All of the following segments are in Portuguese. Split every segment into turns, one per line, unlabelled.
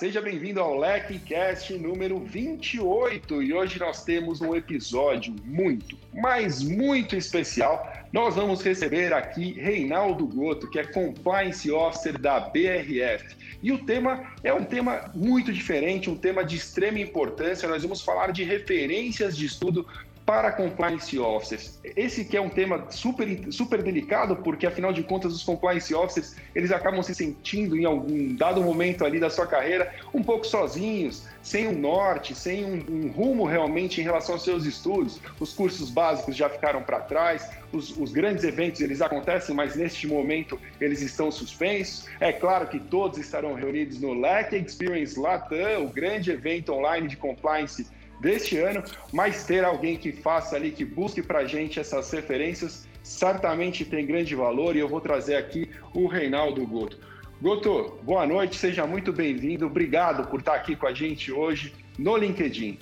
seja bem-vindo ao LecCast número 28 e hoje nós temos um episódio muito, mas muito especial. Nós vamos receber aqui Reinaldo Goto, que é Compliance Officer da BRF. E o tema é um tema muito diferente, um tema de extrema importância. Nós vamos falar de referências de estudo para compliance officers. Esse que é um tema super, super delicado, porque afinal de contas os compliance officers, eles acabam se sentindo em algum dado momento ali da sua carreira um pouco sozinhos, sem um norte, sem um, um rumo realmente em relação aos seus estudos. Os cursos básicos já ficaram para trás, os, os, grandes eventos eles acontecem, mas neste momento eles estão suspensos. É claro que todos estarão reunidos no LEC Experience Latam, o grande evento online de compliance deste ano, mas ter alguém que faça ali, que busque para a gente essas referências, certamente tem grande valor e eu vou trazer aqui o Reinaldo Goto. Goto, boa noite, seja muito bem-vindo, obrigado por estar aqui com a gente hoje no LinkedIn.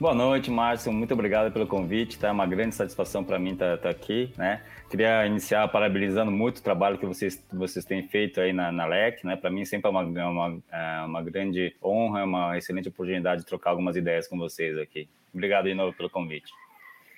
Boa noite, Márcio. Muito obrigado pelo convite. Tá? É uma grande satisfação para mim estar, tá, tá aqui. Né? Queria iniciar parabenizando muito o trabalho que vocês, vocês têm feito aí na, na LEC. Né? Para mim sempre é uma, é uma, é uma grande honra, uma excelente oportunidade de trocar algumas ideias com vocês aqui. Obrigado de novo pelo convite.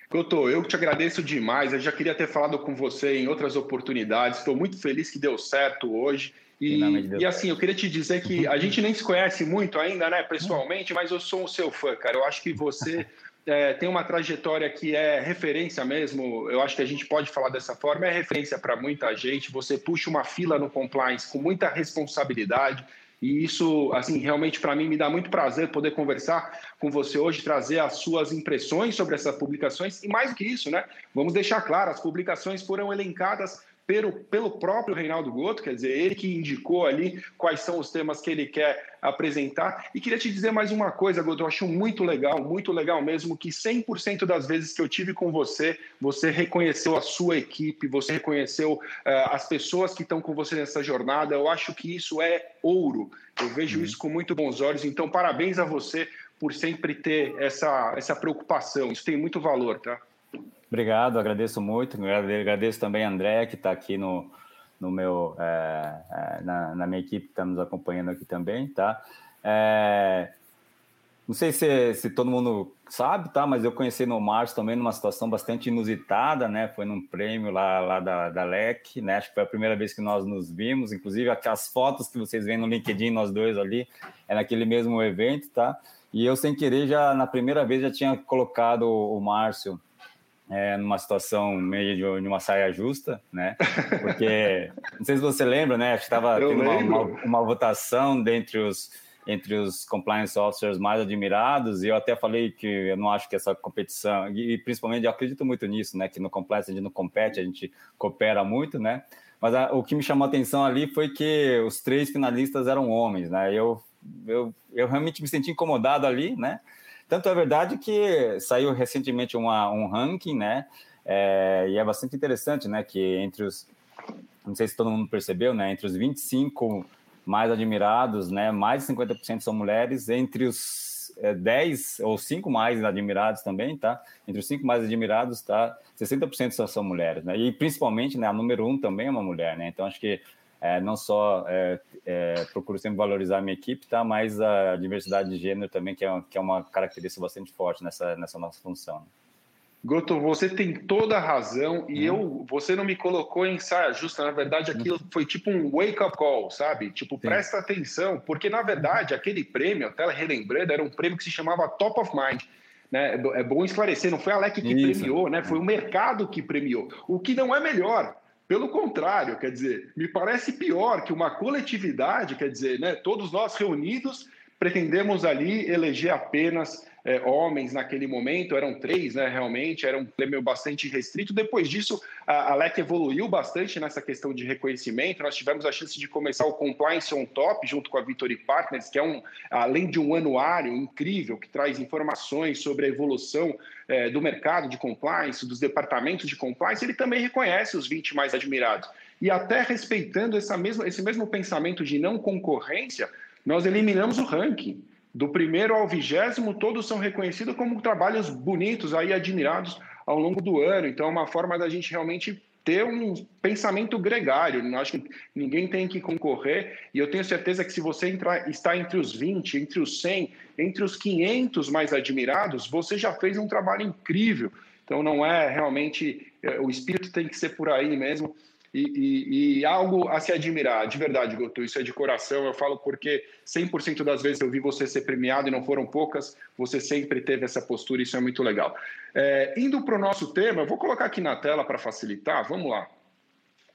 Couto, eu te agradeço demais. Eu já queria ter falado com você em outras oportunidades. Estou muito feliz que deu certo hoje. E, e, assim, eu queria te dizer que a gente nem se conhece muito ainda, né, pessoalmente, mas eu sou um seu fã, cara. Eu acho que você é, tem uma trajetória que é referência mesmo. Eu acho que a gente pode falar dessa forma, é referência para muita gente. Você puxa uma fila no compliance com muita responsabilidade. E isso, assim, realmente para mim me dá muito prazer poder conversar com você hoje, trazer as suas impressões sobre essas publicações. E mais do que isso, né? Vamos deixar claro, as publicações foram elencadas pelo, pelo próprio Reinaldo Goto, quer dizer, ele que indicou ali quais são os temas que ele quer apresentar. E queria te dizer mais uma coisa, Goto, eu acho muito legal, muito legal mesmo, que 100% das vezes que eu tive com você, você reconheceu a sua equipe, você reconheceu uh, as pessoas que estão com você nessa jornada. Eu acho que isso é ouro. Eu vejo uhum. isso com muito bons olhos. Então, parabéns a você por sempre ter essa, essa preocupação. Isso tem muito valor, tá?
Obrigado, agradeço muito. Agradeço também a André, que está aqui no, no meu, é, é, na, na, minha equipe que está nos acompanhando aqui também, tá? É, não sei se, se todo mundo sabe, tá? Mas eu conheci no Márcio também numa situação bastante inusitada, né? Foi num prêmio lá, lá da, da LEC, né? Acho que foi a primeira vez que nós nos vimos. Inclusive, as fotos que vocês veem no LinkedIn, nós dois ali, é naquele mesmo evento, tá? E eu, sem querer, já na primeira vez já tinha colocado o Márcio é, numa situação meio de, uma saia justa, né? Porque, não sei se você lembra, né? Estava tendo uma, uma, uma, votação dentre os, entre os compliance officers mais admirados, e eu até falei que eu não acho que essa competição, e principalmente eu acredito muito nisso, né? Que no compliance a gente não compete, a gente coopera muito, né? Mas a, o que me chamou a atenção ali foi que os três finalistas eram homens, né? Eu, eu, eu realmente me senti incomodado ali, né? Tanto é verdade que saiu recentemente uma, um ranking, né? É, e é bastante interessante, né? Que entre os. Não sei se todo mundo percebeu, né? Entre os 25 mais admirados, né? Mais de 50% são mulheres. Entre os é, 10 ou 5 mais admirados também, tá? Entre os 5 mais admirados, tá? 60% só são mulheres, né? E principalmente, né? A número 1 um também é uma mulher, né? Então acho que é, não só é, é, procuro sempre valorizar a minha equipe, tá? mas a diversidade de gênero também, que é, que é uma característica bastante forte nessa, nessa nossa função. Né?
Goto, você tem toda a razão e hum. eu, você não me colocou em saia justa. Na verdade, aquilo hum. foi tipo um wake-up call, sabe? Tipo, Sim. presta atenção, porque na verdade aquele prêmio, até relembrando, era um prêmio que se chamava Top of Mind. Né? É bom esclarecer, não foi a LEC que Isso. premiou, né? Foi o mercado que premiou. O que não é melhor, pelo contrário, quer dizer, me parece pior que uma coletividade, quer dizer, né, todos nós reunidos pretendemos ali eleger apenas é, homens naquele momento, eram três, né, realmente, era um prêmio bastante restrito. Depois disso, a, a LEC evoluiu bastante nessa questão de reconhecimento. Nós tivemos a chance de começar o Compliance on Top junto com a Victory Partners, que é um, além de um anuário incrível que traz informações sobre a evolução é, do mercado de compliance, dos departamentos de compliance, ele também reconhece os 20 mais admirados. E até respeitando essa mesma, esse mesmo pensamento de não concorrência, nós eliminamos o ranking. Do primeiro ao vigésimo, todos são reconhecidos como trabalhos bonitos, aí admirados ao longo do ano. Então, é uma forma da gente realmente ter um pensamento gregário. Não acho que ninguém tem que concorrer. E eu tenho certeza que se você entrar, está entre os 20, entre os 100, entre os 500 mais admirados, você já fez um trabalho incrível. Então não é realmente é, o espírito tem que ser por aí mesmo. E, e, e, algo a se admirar, de verdade, Goto, isso é de coração, eu falo porque 100% das vezes eu vi você ser premiado e não foram poucas, você sempre teve essa postura, isso é muito legal. É, indo para o nosso tema, vou colocar aqui na tela para facilitar, vamos lá.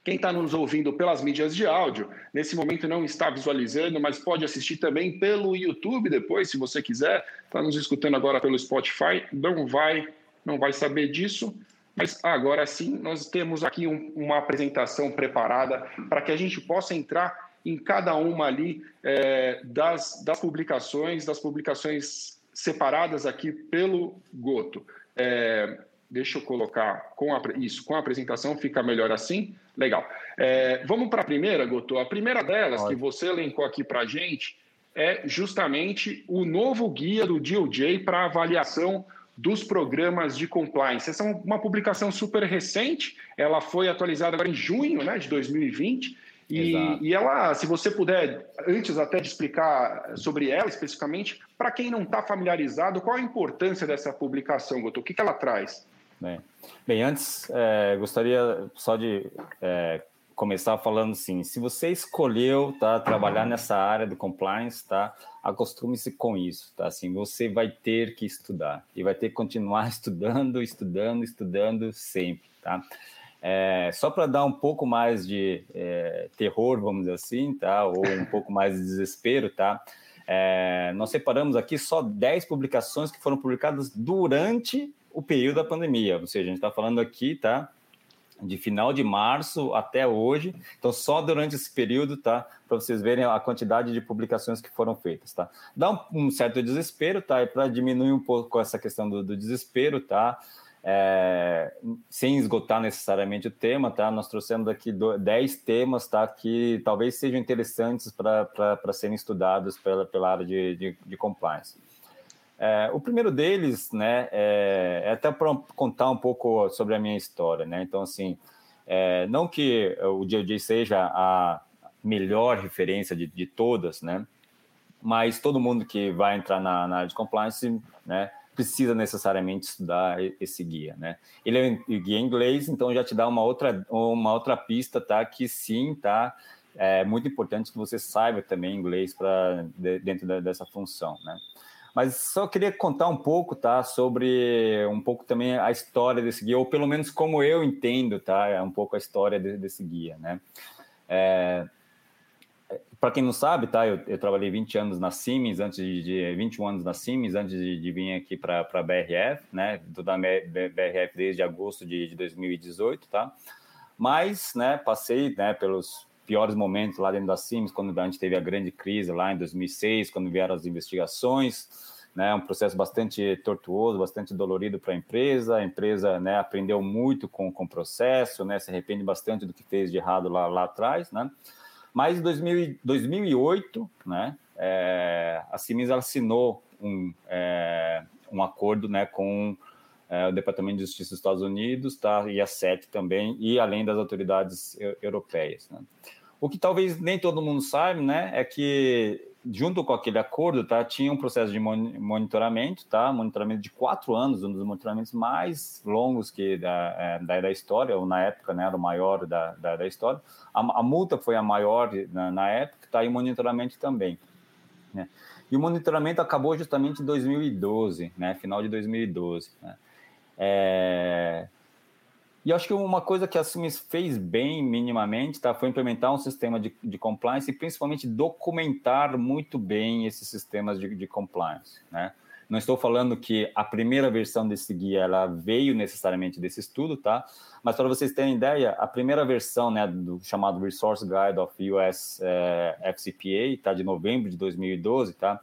Quem está nos ouvindo pelas mídias de áudio, nesse momento não está visualizando, mas pode assistir também pelo YouTube depois, se você quiser. Está nos escutando agora pelo Spotify, não vai, não vai saber disso. Mas agora sim, nós temos aqui um, uma apresentação preparada para que a gente possa entrar em cada uma ali é, das, das publicações, das publicações separadas aqui pelo Goto. É, deixa eu colocar com a, isso, com a apresentação, fica melhor assim. Legal. É, vamos para a primeira, Goto. A primeira delas, Pode. que você elencou aqui para a gente, é justamente o novo guia do DOJ para avaliação dos programas de compliance. Essa é uma publicação super recente, ela foi atualizada agora em junho né, de 2020. E, e, ela, se você puder, antes até de explicar sobre ela especificamente, para quem não está familiarizado, qual a importância dessa publicação, Goto? O que, que ela traz?
Bem, bem antes, é, gostaria só de é, começar falando assim, se você escolheu tá, trabalhar nessa área do compliance, tá, acostume-se com isso, tá? Assim, você vai ter que estudar e vai ter que continuar estudando, estudando, estudando sempre, tá? É, só para dar um pouco mais de é, terror, vamos dizer assim, tá? Ou um pouco mais de desespero, tá? É, nós separamos aqui só 10 publicações que foram publicadas durante o período da pandemia, ou seja, a gente está falando aqui, tá? De final de março até hoje. Então, só durante esse período, tá? Para vocês verem a quantidade de publicações que foram feitas, tá? Dá um, um certo desespero, tá? E para diminuir um pouco essa questão do, do desespero, tá? É, sem esgotar necessariamente o tema, tá? Nós trouxemos aqui 10 temas, tá? Que talvez sejam interessantes para serem estudados pela, pela área de, de, de compliance. É, o primeiro deles, né, é, é até para contar um pouco sobre a minha história, né? Então, assim, é, não que o DOJ seja a melhor referência de, de, todas, né? Mas todo mundo que vai entrar na, na área de compliance, né, precisa necessariamente estudar esse guia, né? Ele é um guia em inglês, então já te dá uma outra, uma outra pista, tá? Que sim, tá? É muito importante que você saiba também inglês para dentro dessa função, né? Mas só queria contar um pouco, tá, sobre um pouco também a história desse guia, ou pelo menos como eu entendo, tá, é um pouco a história de, desse guia, né. É, para quem não sabe, tá, eu, eu, trabalhei 20 anos na Siemens, antes de, de 21 anos na Siemens, antes de, de vir aqui para a BRF, né, tô da BRF desde agosto de, de 2018, tá, mas, né, passei, né, pelos piores momentos lá dentro da Siemens, quando a gente teve a grande crise lá em 2006, quando vieram as investigações, né, um processo bastante tortuoso, bastante dolorido para a empresa. A empresa né, aprendeu muito com, com o processo, né, se arrepende bastante do que fez de errado lá, lá atrás. Né? Mas em 2000, 2008, né, é, a Siemens assinou um, é, um acordo né, com é, o Departamento de Justiça dos Estados Unidos tá, e a SET também, e além das autoridades europeias. Né? O que talvez nem todo mundo sabe, né, é que junto com aquele acordo, tá, tinha um processo de monitoramento, tá, monitoramento de quatro anos, um dos monitoramentos mais longos que da, é, da, da história, ou na época, né, era o maior da, da, da história. A, a, multa foi a maior na, na época, tá, e o monitoramento também. Né? E o monitoramento acabou justamente em 2012, né, final de 2012. Né? É, e acho que uma coisa que a Siemens fez bem minimamente tá, foi implementar um sistema de, de compliance e principalmente documentar muito bem esses sistemas de, de compliance. Né? Não estou falando que a primeira versão desse guia ela veio necessariamente desse estudo, tá? Mas para vocês terem ideia, a primeira versão, né, do chamado Resource Guide of US eh, FCPA, tá, de novembro de 2012, tá?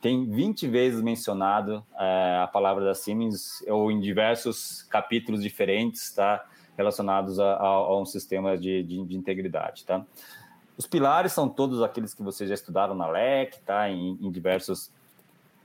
Tem 20 vezes mencionado é, a palavra da Siemens, ou em diversos capítulos diferentes, tá? Relacionados a, a, a um sistema de, de, de, integridade, tá? Os pilares são todos aqueles que vocês já estudaram na LEC, tá? Em, em diversos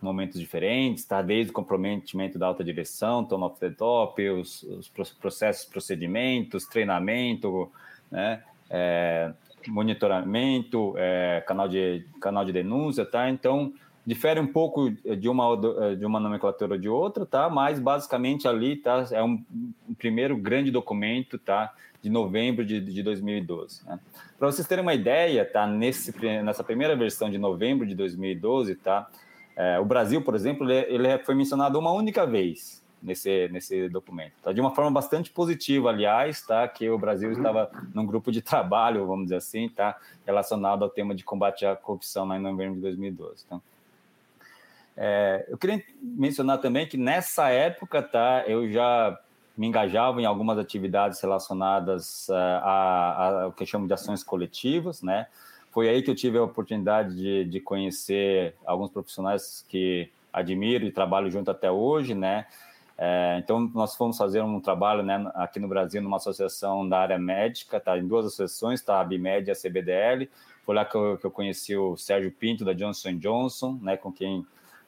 momentos diferentes, tá? Desde o comprometimento da alta direção, tone of the top, os, os processos, procedimentos, treinamento, né? É, monitoramento, é, canal, de, canal de denúncia, tá? Então, difere um pouco de uma, de uma nomenclatura ou de outra, tá? Mas, basicamente, ali, tá? É um, um primeiro grande documento, tá? De novembro de, de 2012, né? Para vocês terem uma ideia, tá? Nesse, nessa primeira versão de novembro de 2012, tá? É, o Brasil, por exemplo, ele, ele foi mencionado uma única vez, nesse, nesse documento. Tá? De uma forma bastante positiva, aliás, tá? que o Brasil estava num grupo de trabalho, vamos dizer assim, tá? relacionado ao tema de combate à corrupção lá em novembro de 2012. Tá? É, eu queria mencionar também que nessa época tá, eu já me engajava em algumas atividades relacionadas uh, a, a, o que eu chamo de ações coletivas, né? Foi aí que eu tive a oportunidade de, de conhecer alguns profissionais que admiro e trabalho junto até hoje, né? É, então, nós fomos fazer um trabalho né, aqui no Brasil, numa associação da área médica, tá, em duas associações, tá, a BIMED e a CBDL. Foi lá que eu, que eu conheci o Sérgio Pinto, da Johnson Johnson, né, com quem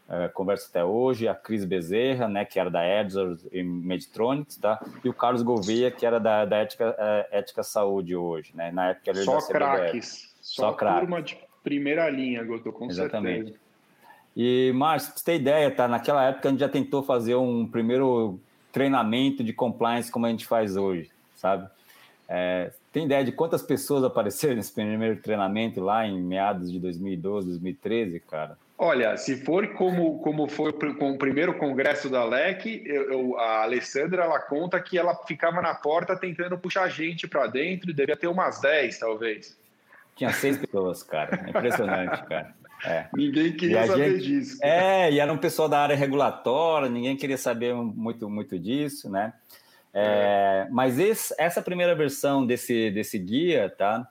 é, converso até hoje, a Cris Bezerra, né, que era da Edzor e Medtronics, tá, e o Carlos Gouveia, que era da, da Ética, é, Ética Saúde hoje, né, na época ele
Só craques, só, só craques. turma de primeira linha, Goto, com Exatamente. certeza.
E, Márcio, pra você ter ideia, tá? Naquela época a gente já tentou fazer um primeiro treinamento de compliance como a gente faz hoje, sabe? É, tem ideia de quantas pessoas apareceram nesse primeiro treinamento lá em meados de 2012, 2013, cara?
Olha, se for como, como foi com o primeiro congresso da LEC, eu, eu, a Alessandra ela conta que ela ficava na porta tentando puxar gente para dentro, devia ter umas 10, talvez.
Tinha seis pessoas, cara. Impressionante, cara.
É. Ninguém queria saber gente, disso.
É, e era um pessoal da área regulatória, ninguém queria saber muito, muito disso, né? É, é. Mas esse, essa primeira versão desse, desse guia, tá?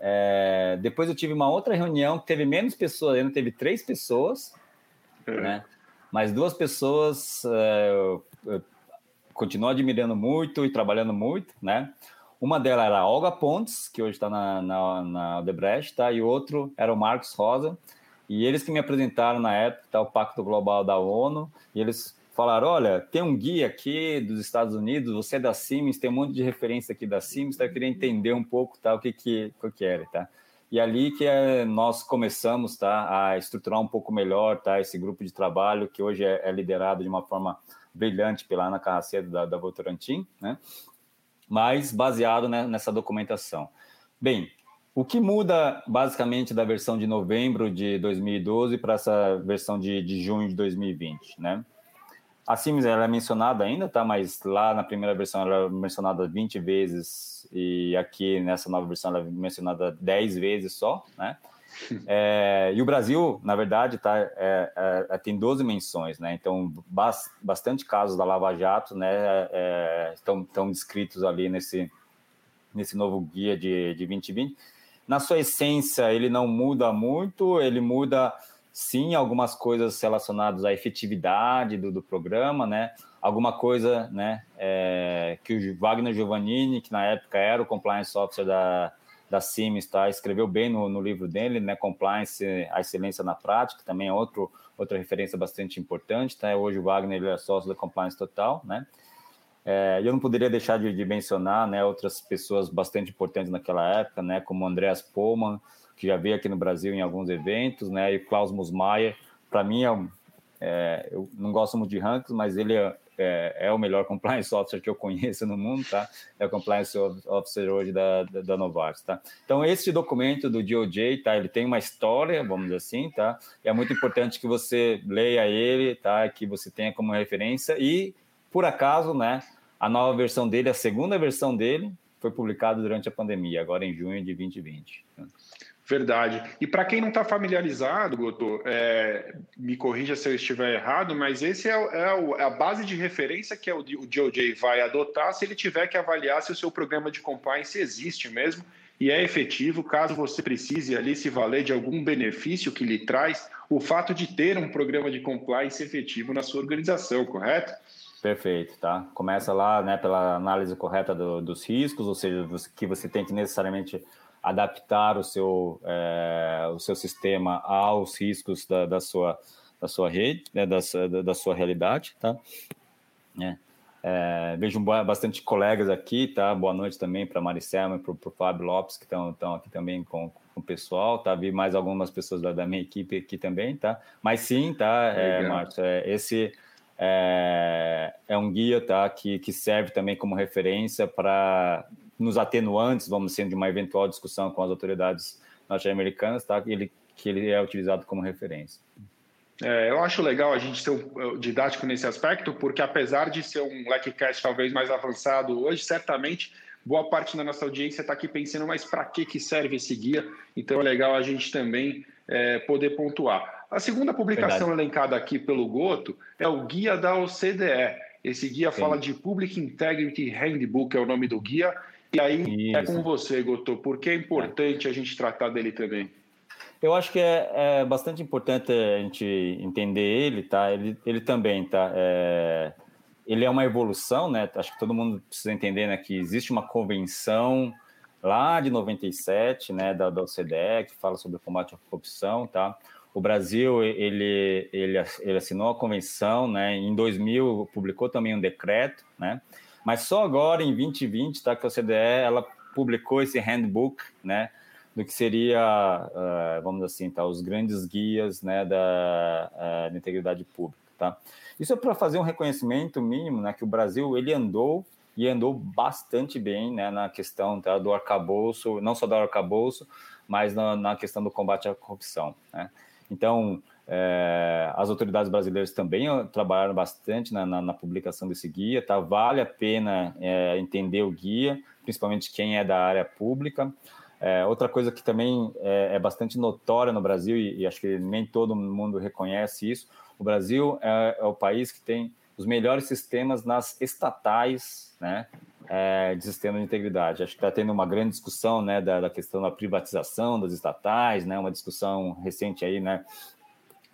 É, depois eu tive uma outra reunião que teve menos pessoas, ainda teve três pessoas, é. né? Mas duas pessoas é, eu, eu continuo admirando muito e trabalhando muito, né? Uma delas era a Olga Pontes, que hoje está na, na, na Odebrecht, tá? E o outro era o Marcos Rosa, e eles que me apresentaram na época, tá, o Pacto Global da ONU, e eles falaram: olha, tem um guia aqui dos Estados Unidos, você é da Siemens, tem um monte de referência aqui da Siemens, tá? eu queria entender um pouco tá, o que, que, o que era, tá? E ali que é, nós começamos tá, a estruturar um pouco melhor tá, esse grupo de trabalho, que hoje é, é liderado de uma forma brilhante pela Ana Carracedo da, da Votorantim, né? mas baseado né, nessa documentação. Bem, o que muda basicamente da versão de novembro de 2012 para essa versão de, de junho de 2020, né? A Sims ela é mencionada ainda, tá? Mas lá na primeira versão ela é mencionada 20 vezes e aqui nessa nova versão ela é mencionada 10 vezes só, né? É, e o Brasil, na verdade, tá, é, é, é tem 12 menções, né? Então, bas, bastante casos da Lava Jato, né? É, estão, estão descritos ali nesse, nesse novo guia de, de 2020 na sua essência, ele não muda muito, ele muda sim algumas coisas relacionadas à efetividade do, do programa, né? Alguma coisa, né? É, que o Wagner Giovannini, que na época era o compliance officer da, da Siemens, tá? escreveu bem no, no livro dele, né? Compliance, a excelência na prática, também é outro, outra referência bastante importante, tá? Hoje o Wagner é sócio da Compliance Total, né? É, eu não poderia deixar de, de, mencionar né, outras pessoas bastante importantes naquela época, né, como Andreas Pohlmann, que já veio aqui no Brasil em alguns eventos, né, e Klaus Musmaier. Para mim, é, é, eu não gosto muito de rankings, mas ele é, é, é, o melhor compliance officer que eu conheço no mundo, tá? É o compliance officer hoje da, da, da Novartis, tá? Então, esse documento do DOJ, tá? Ele tem uma história, vamos dizer assim, tá? E é muito importante que você leia ele, tá? Que você tenha como referência e por acaso, né, a nova versão dele, a segunda versão dele, foi publicada durante a pandemia, agora em junho de 2020.
Verdade. E para quem não está familiarizado, Goto, é, me corrija se eu estiver errado, mas esse é, é, é, a base de referência que é o, o DOJ vai adotar se ele tiver que avaliar se o seu programa de compliance existe mesmo e é efetivo, caso você precise ali se valer de algum benefício que lhe traz o fato de ter um programa de compliance efetivo na sua organização, correto?
Perfeito, tá? Começa lá, né, pela análise correta do, dos riscos, ou seja, que você tem que necessariamente adaptar o seu, é, o seu sistema aos riscos da, da, sua, da sua rede, né, da, da sua realidade, tá? É. É, vejo bastante colegas aqui, tá? Boa noite também para a Maricela e para o Fábio Lopes, que estão aqui também com, com, o pessoal, tá? Vi mais algumas pessoas da, da, minha equipe aqui também, tá? Mas sim, tá, é, Márcio, é, esse é, é, um guia, tá? Que, que serve também como referência para nos atenuantes, vamos dizer, de uma eventual discussão com as autoridades norte-americanas, tá? Ele, que ele é utilizado como referência.
É, eu acho legal a gente ser um, didático nesse aspecto, porque apesar de ser um LECCast talvez mais avançado hoje, certamente boa parte da nossa audiência está aqui pensando, mas para que, que serve esse guia? Então é legal a gente também é, poder pontuar. A segunda publicação Verdade. elencada aqui pelo Goto é o guia da OCDE. Esse guia Sim. fala de Public Integrity Handbook, é o nome do guia. E aí é Isso. é com você, Goto, porque é importante a gente tratar dele também.
Eu acho que é, é, bastante importante a gente entender ele, tá? Ele, ele também, tá? É, ele é uma evolução, né? Acho que todo mundo precisa entender né, que existe uma convenção lá de 97, né, da, da OCDE, que fala sobre o combate à corrupção, tá? O Brasil, ele, ele, ele assinou a convenção, né? Em 2000, publicou também um decreto, né? Mas só agora, em 2020, tá? Que a OCDE, ela publicou esse handbook, né? do que seria, uh, vamos assim, tá, os grandes guias né, da, uh, da integridade pública. Tá? Isso é para fazer um reconhecimento mínimo, né, que o Brasil ele andou e andou bastante bem né, na questão tá, do arcabouço, não só do arcabouço, mas na, na questão do combate à corrupção. Né? Então, é, as autoridades brasileiras também trabalharam bastante na, na, na, publicação desse guia, tá? Vale a pena é, entender o guia, principalmente quem é da área pública. É, outra coisa que também é, é bastante notória no Brasil, e, e, acho que nem todo mundo reconhece isso, o Brasil é, é o país que tem os melhores sistemas nas estatais, né, é, de sistema de integridade. Acho que está tendo uma grande discussão, né, da, da, questão da privatização das estatais, né, uma discussão recente aí, né,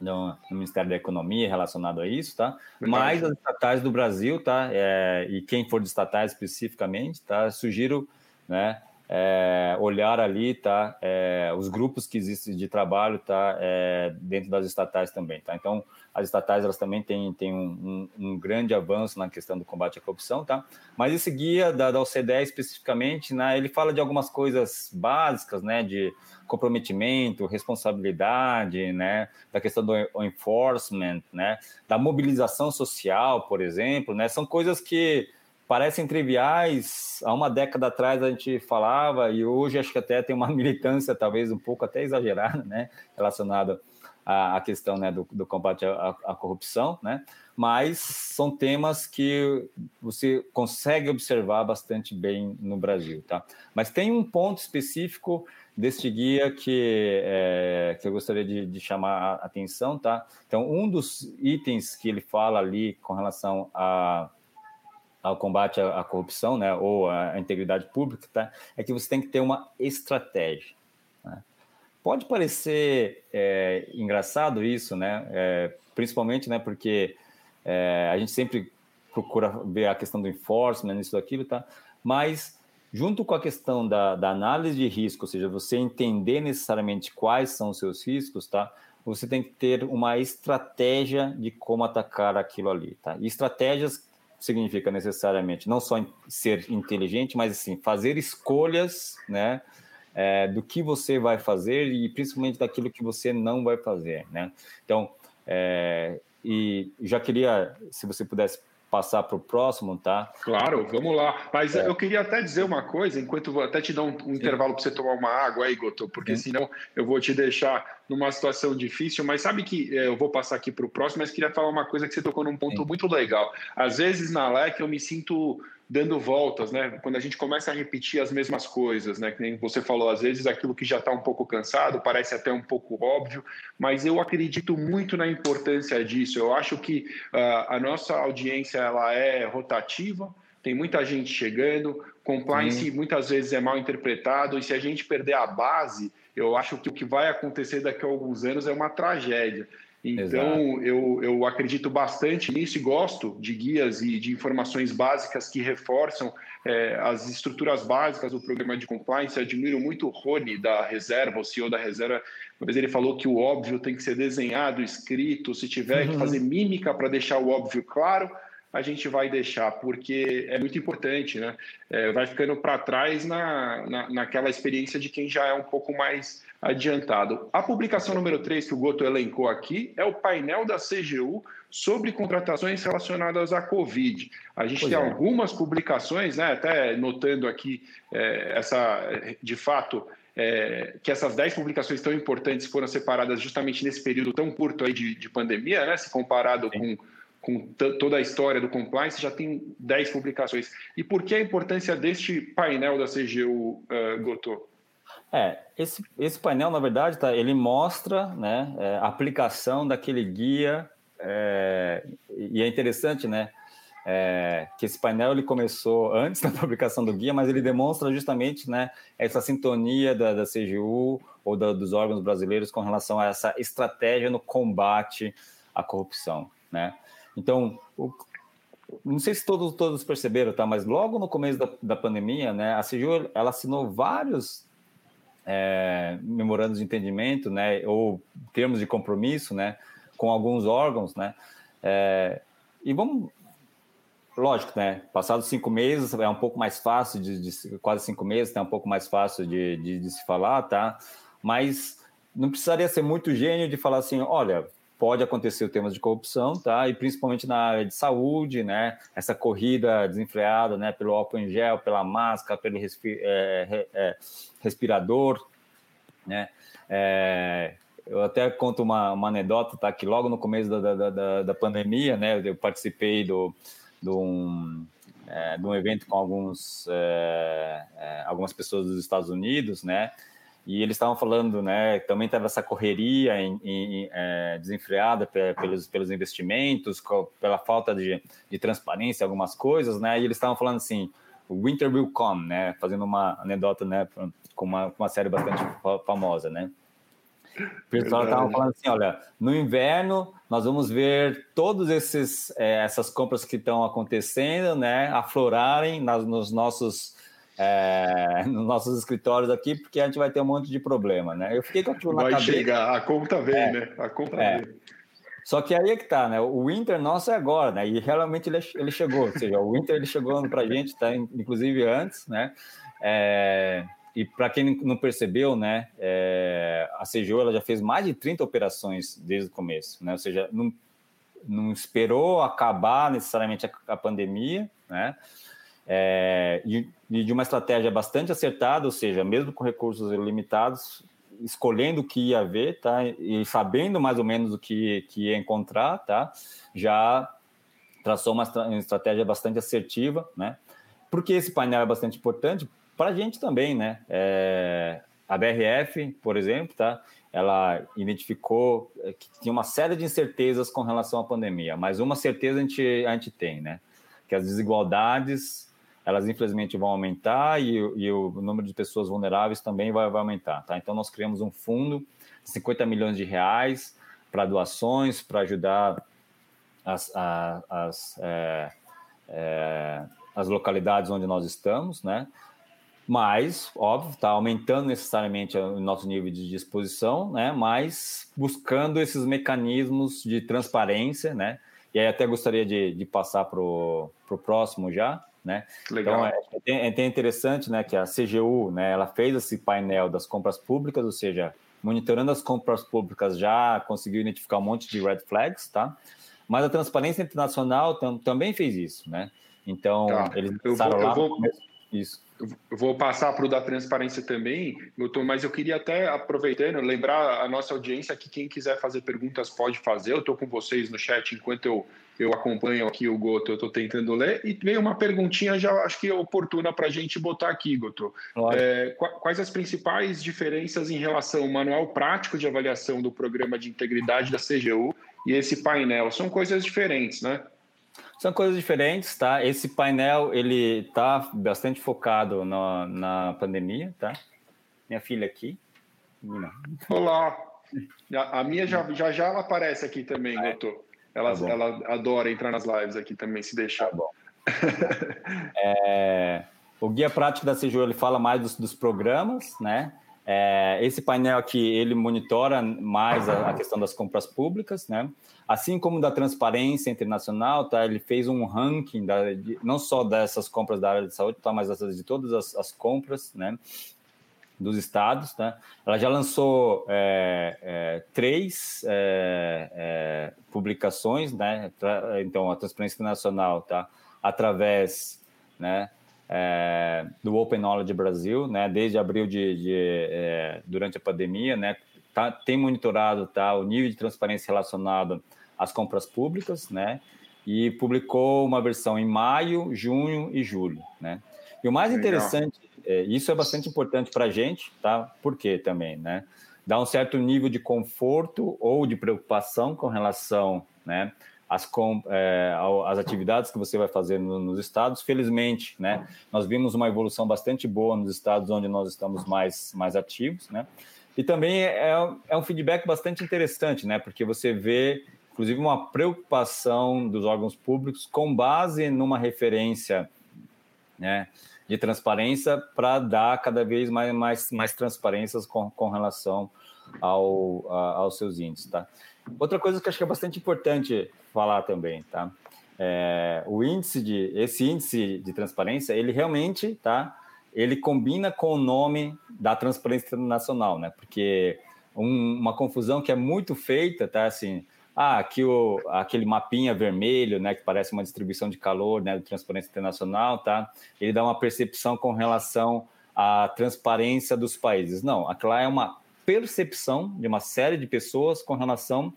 no, no Ministério da Economia relacionado a isso, tá? Verdade. Mas as estatais do Brasil, tá? É, e quem for de estatais especificamente, tá? Sugiro, né? é, olhar ali, tá? É, os grupos que existem de trabalho, tá? É, dentro das estatais também, tá? Então, as estatais elas também têm, têm um, um, um, grande avanço na questão do combate à corrupção, tá? Mas esse guia da, da OCDE especificamente, né? Ele fala de algumas coisas básicas, né? De comprometimento, responsabilidade, né? Da questão do enforcement, né? Da mobilização social, por exemplo, né? São coisas que parecem triviais. Há uma década atrás a gente falava, e hoje acho que até tem uma militância, talvez um pouco até exagerada, né, relacionada à, questão né, do, do combate à, à, corrupção, né, mas são temas que você consegue observar bastante bem no Brasil. Tá? Mas tem um ponto específico deste guia que, é, que eu gostaria de, de, chamar a atenção. Tá? Então, um dos itens que ele fala ali com relação a ao combate à, corrupção, né, ou à integridade pública, tá, é que você tem que ter uma estratégia. Né? Pode parecer é, engraçado isso, né, é, principalmente, né, porque é, a gente sempre procura ver a questão do enforcement, isso aquilo, tá, mas junto com a questão da, da análise de risco, ou seja, você entender necessariamente quais são os seus riscos, tá, você tem que ter uma estratégia de como atacar aquilo ali, tá? E estratégias significa necessariamente não só ser inteligente, mas assim, fazer escolhas, né? É, do que você vai fazer e principalmente daquilo que você não vai fazer, né? Então, é, e já queria, se você pudesse passar para o próximo, tá?
Claro, vamos lá. Mas é. eu queria até dizer uma coisa, enquanto vou até te dar um, um intervalo para você tomar uma água aí, Goto, porque Sim. senão eu vou te deixar numa situação difícil. Mas sabe que é, eu vou passar aqui para o próximo, mas queria falar uma coisa que você tocou num ponto Sim. muito legal. Às vezes na LEC eu me sinto dando voltas, né? Quando a gente começa a repetir as mesmas coisas, né? Que nem você falou, às vezes aquilo que já está um pouco cansado parece até um pouco óbvio, mas eu acredito muito na importância disso. Eu acho que uh, a nossa audiência ela é rotativa, tem muita gente chegando, compliance Sim. muitas vezes é mal interpretado, e se a gente perder a base, eu acho que o que vai acontecer daqui a alguns anos é uma tragédia. Então, eu, eu acredito bastante nisso e gosto de guias e de informações básicas que reforçam é, as estruturas básicas do programa de compliance. Eu admiro muito o Rony da reserva, o CEO da reserva. Uma vez ele falou que o óbvio tem que ser desenhado, escrito. Se tiver uhum. que fazer mímica para deixar o óbvio claro, a gente vai deixar, porque é muito importante, né? É, vai ficando para trás na, na, naquela experiência de quem já é um pouco mais adiantado. A publicação número 3 que o Goto elencou aqui é o painel da CGU sobre contratações relacionadas à Covid. A gente pois tem é. algumas publicações, né? Até notando aqui é, essa, de fato, é, que essas 10 publicações tão importantes foram separadas justamente nesse período tão curto aí de, de pandemia, né? Se comparado Sim. com com toda a história do compliance, já tem 10 publicações. E por que a importância deste painel da CGU, uh, eh, Goto?
É, esse, esse painel, na verdade, tá, ele mostra né, é, a aplicação daquele guia, é, e é interessante, né, é, que esse painel ele começou antes da publicação do guia, mas ele demonstra justamente né, essa sintonia da, da CGU ou da, dos órgãos brasileiros com relação a essa estratégia no combate à corrupção, né? Então, o, não sei se todos, todos perceberam, tá? Mas logo no começo da, da pandemia, né, a CGU ela assinou vários é, memorandos de entendimento, né, ou termos de compromisso, né, com alguns órgãos, né, é, e vamos, lógico, né, passados cinco meses é um pouco mais fácil de, de quase cinco meses, é um pouco mais fácil de, de, de se falar, tá, mas não precisaria ser muito gênio de falar assim, olha, pode acontecer temas de corrupção, tá? E principalmente na área de saúde, né? Essa corrida desenfreada, né? Pelo álcool em gel, pela máscara, pelo respi é, é, respirador, né? É, eu até conto uma, uma, anedota, tá? Que logo no começo da, da, da, da pandemia, né? Eu participei do, do um, é, de um evento com alguns, é, é, algumas pessoas dos Estados Unidos, né? E eles estavam falando, né, também teve essa correria em, em, é, desenfreada pelos, pelos investimentos, pela falta de, de transparência, algumas coisas, né, e eles estavam falando assim, Winter will come, né, fazendo uma anedota, né, com uma, uma série bastante famosa, né. O pessoal estava falando assim, olha, no inverno nós vamos ver todos esses é, essas compras que estão acontecendo, né, aflorarem nas, nos nossos é, nos nossos escritórios aqui, porque a gente vai ter um monte de problema, né? Eu fiquei com aquilo
na vai cabeça. Vai chegar, a conta vem, é, né? A conta é. vem.
Só que aí é que tá, né? O Winter nosso é agora, né? E realmente ele, ele chegou, ou seja, o Winter ele chegou para a gente, tá? Inclusive antes, né? É, e para quem não percebeu, né? É, a CGO ela já fez mais de 30 operações desde o começo, né? Ou seja, não, não esperou acabar necessariamente a, a pandemia, né? É, e, de uma estratégia bastante acertada, ou seja, mesmo com recursos limitados, escolhendo o que ia ver, tá? E sabendo mais ou menos o que, que ia encontrar, tá? Já traçou uma, uma estratégia bastante assertiva, né? Porque esse painel é bastante importante para a gente também, né? É, a BRF, por exemplo, tá? Ela identificou que tinha uma série de incertezas com relação à pandemia, mas uma certeza a gente, a gente tem, né? Que as desigualdades elas infelizmente vão aumentar e, e o número de pessoas vulneráveis também vai, vai, aumentar. Tá? Então, nós criamos um fundo de 50 milhões de reais para doações, para ajudar as, as, é, é, as, localidades onde nós estamos, né? Mas, óbvio, está aumentando necessariamente o nosso nível de disposição, né? Mas buscando esses mecanismos de transparência, né? E aí até gostaria de, de passar para o próximo já, né? Legal. Então é, é, é interessante, né, que a CGU, né, ela fez esse painel das compras públicas, ou seja, monitorando as compras públicas já conseguiu identificar um monte de red flags, tá? Mas a Transparência Internacional tam, também fez isso, né? Então tá. eles
começaram lá. Eu vou... Isso. Eu vou passar para o da transparência também, Milton, mas eu queria até, aproveitando, lembrar a nossa audiência que quem quiser fazer perguntas pode fazer. Eu estou com vocês no chat enquanto eu, eu acompanho aqui o Goto, eu estou tentando ler. E veio uma perguntinha já acho que é oportuna para a gente botar aqui, Goto. É, quais as principais diferenças em relação ao manual prático de avaliação do programa de integridade da CGU e esse painel? São coisas diferentes, né?
São coisas diferentes, tá? Esse painel, ele tá bastante focado na, na pandemia, tá? Minha filha aqui.
Olá! A, a minha já, já já ela aparece aqui também, ah, é? Ela, tá ela adora entrar nas lives aqui também, se deixar. Tá bom.
é, o guia prático da CGU ele fala mais dos, dos programas, né? É, esse painel aqui ele monitora mais a, a, questão das compras públicas, né? Assim como da transparência internacional, tá? Ele fez um ranking da, de, não só dessas compras da área de saúde, tá? Mas de todas as, as compras, né? Dos estados, tá? Ela já lançou é, é, três é, é, publicações, né? Então a transparência internacional, tá? Através, né? é, do Open Knowledge Brasil, né, desde abril de, de é, durante a pandemia, né, tá, tem monitorado tá, o nível de transparência relacionado às compras públicas, né, e publicou uma versão em maio, junho e julho, né. E o mais interessante, é, isso é bastante importante para a gente, tá? Por quê também, né? Dá um certo nível de conforto ou de preocupação com relação, né? as, com, é, as atividades que você vai fazer no, nos estados. Felizmente, né, nós vimos uma evolução bastante boa nos estados onde nós estamos mais, mais ativos, né? E também é, é um feedback bastante interessante, né? Porque você vê, inclusive, uma preocupação dos órgãos públicos com base numa referência, né? De transparência para dar cada vez mais, mais, mais transparências com, com relação ao, a, aos seus índices, tá? Outra coisa que acho que é bastante importante falar também, tá? É, o índice de esse índice de transparência, ele realmente, tá? Ele combina com o nome da transparência internacional, né? Porque um, uma confusão que é muito feita, tá? Assim, ah, aqui o, aquele mapinha vermelho, né, que parece uma distribuição de calor, né, do Transparência Internacional, tá? Ele dá uma percepção com relação à transparência dos países. Não, aquilo lá é uma percepção de uma série de pessoas com relação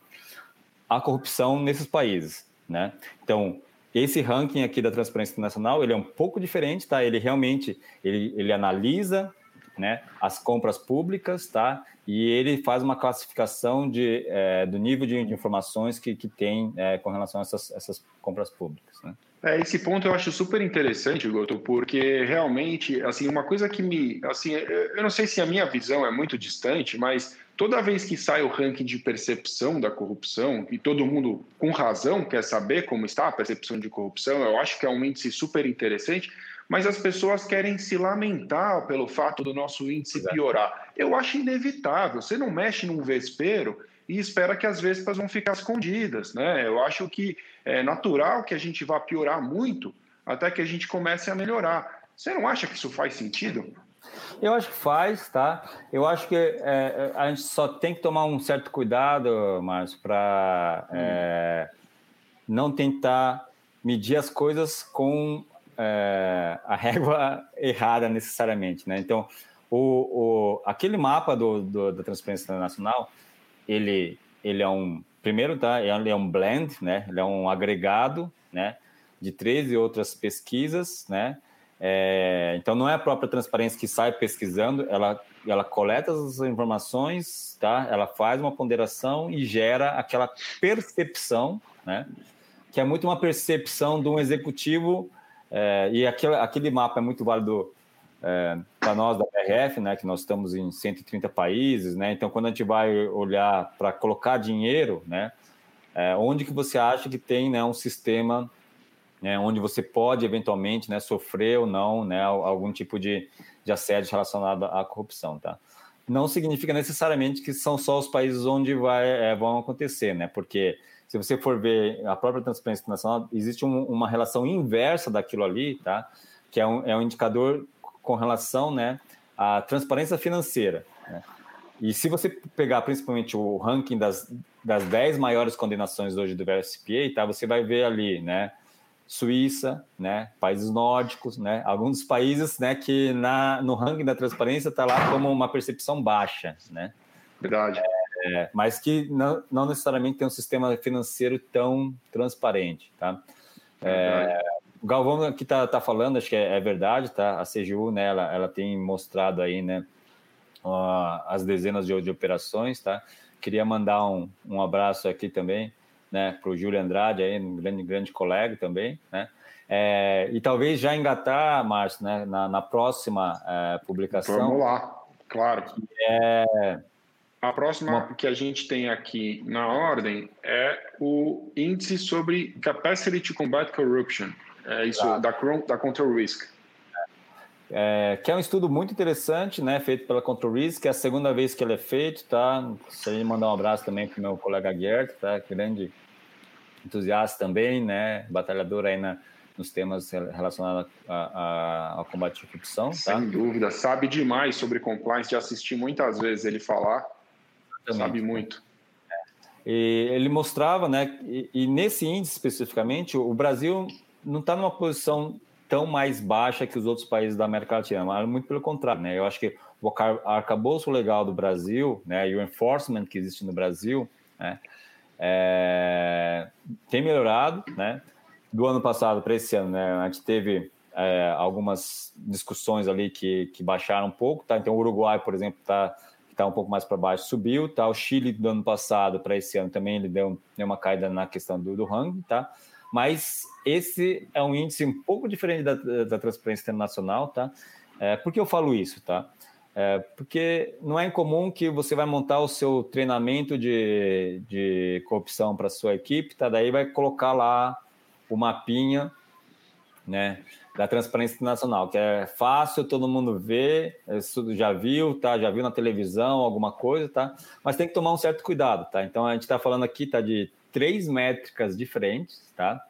à corrupção nesses países, né? Então, esse ranking aqui da Transparência Internacional, ele é um pouco diferente, tá? Ele realmente, ele, ele analisa, né, as compras públicas, tá? E ele faz uma classificação de, é, do nível de, de, informações que, que tem é, com relação a essas, essas compras públicas, né?
É, esse ponto eu acho super interessante, Goto, porque realmente, assim, uma coisa que me, assim, eu não sei se a minha visão é muito distante, mas toda vez que sai o ranking de percepção da corrupção, e todo mundo com razão quer saber como está a percepção de corrupção, eu acho que é um índice super interessante, mas as pessoas querem se lamentar pelo fato do nosso índice piorar. Eu acho inevitável. Você não mexe num vespeiro e espera que as vespas vão ficar escondidas, né? Eu acho que é natural que a gente vá piorar muito até que a gente comece a melhorar. Você não acha que isso faz sentido?
Eu acho que faz, tá? Eu acho que é, a gente só tem que tomar um certo cuidado, Márcio, para hum. é, não tentar medir as coisas com é, a régua errada necessariamente, né? Então, o, o, aquele mapa do, do, da Transparência Internacional, ele, ele é um primeiro, tá? Ele é um blend, né? Ele é um agregado, né? De 13 outras pesquisas, né? É, então não é a própria transparência que sai pesquisando, ela, ela coleta as informações, tá? Ela faz uma ponderação e gera aquela percepção, né? Que é muito uma percepção de um executivo é, e aquele, aquele mapa é muito válido é, para nós da BRF, né, que nós estamos em 130 países, né, então quando a gente vai olhar para colocar dinheiro, né, é, onde que você acha que tem né, um sistema né, onde você pode eventualmente né, sofrer ou não né, algum tipo de, de assédio relacionado à corrupção, tá? Não significa necessariamente que são só os países onde vai, é, vão acontecer, né? Porque se você for ver a própria transparência internacional, existe um, uma relação inversa daquilo ali, tá? Que é um, é um indicador com relação né, à transparência financeira. Né? E se você pegar principalmente o ranking das, das 10 maiores condenações hoje do VSPA, tá, você vai ver ali, né, Suíça, né, países nórdicos, né, alguns países, né, que na, no ranking da transparência está lá como uma percepção baixa, né.
Verdade.
É, mas que não, não, necessariamente tem um sistema financeiro tão transparente, tá. É, o Galvão aqui está tá falando, acho que é, é, verdade, tá? A CGU, né, ela, ela tem mostrado aí, né, uh, as dezenas de, de, operações, tá? Queria mandar um, um abraço aqui também, né, para o Júlio Andrade, aí, um grande, grande colega também, né? É, e talvez já engatar, Márcio, né, na, na próxima é, publicação.
Vamos lá, claro.
É
A próxima uma... que a gente tem aqui na ordem é o índice sobre Capacity to Combat Corruption. É isso, da, da Control Risk.
É, que é um estudo muito interessante, né, feito pela Control Risk, é a segunda vez que ele é feito, tá? Gostaria de mandar um abraço também para o meu colega Gert, tá? Grande entusiasta também, né, batalhador aí na, nos temas relacionados a, a, ao combate à corrupção. Tá?
Sem dúvida, sabe demais sobre compliance, já assisti muitas vezes ele falar, Exatamente. sabe muito.
E ele mostrava, né, e, e nesse índice especificamente, o Brasil não está numa posição tão mais baixa que os outros países da América Latina, mas muito pelo contrário, né? Eu acho que o arcabouço legal do Brasil, né, e o enforcement que existe no Brasil, né, é, tem melhorado, né? Do ano passado para esse ano, né? A gente teve é, algumas discussões ali que, que baixaram um pouco, tá? Então o Uruguai, por exemplo, está tá um pouco mais para baixo, subiu, tá? O Chile do ano passado para esse ano também ele deu, deu uma caída na questão do, do ranking, tá? Mas esse é um índice um pouco diferente da, da transparência internacional, tá? É, por que eu falo isso, tá? É, porque não é incomum que você vai montar o seu treinamento de, de corrupção para sua equipe, tá? Daí vai colocar lá o mapinha, né? Da transparência internacional, que é fácil, todo mundo vê, já viu, tá? Já viu na televisão alguma coisa, tá? Mas tem que tomar um certo cuidado, tá? Então a gente está falando aqui, tá? De três métricas diferentes, tá?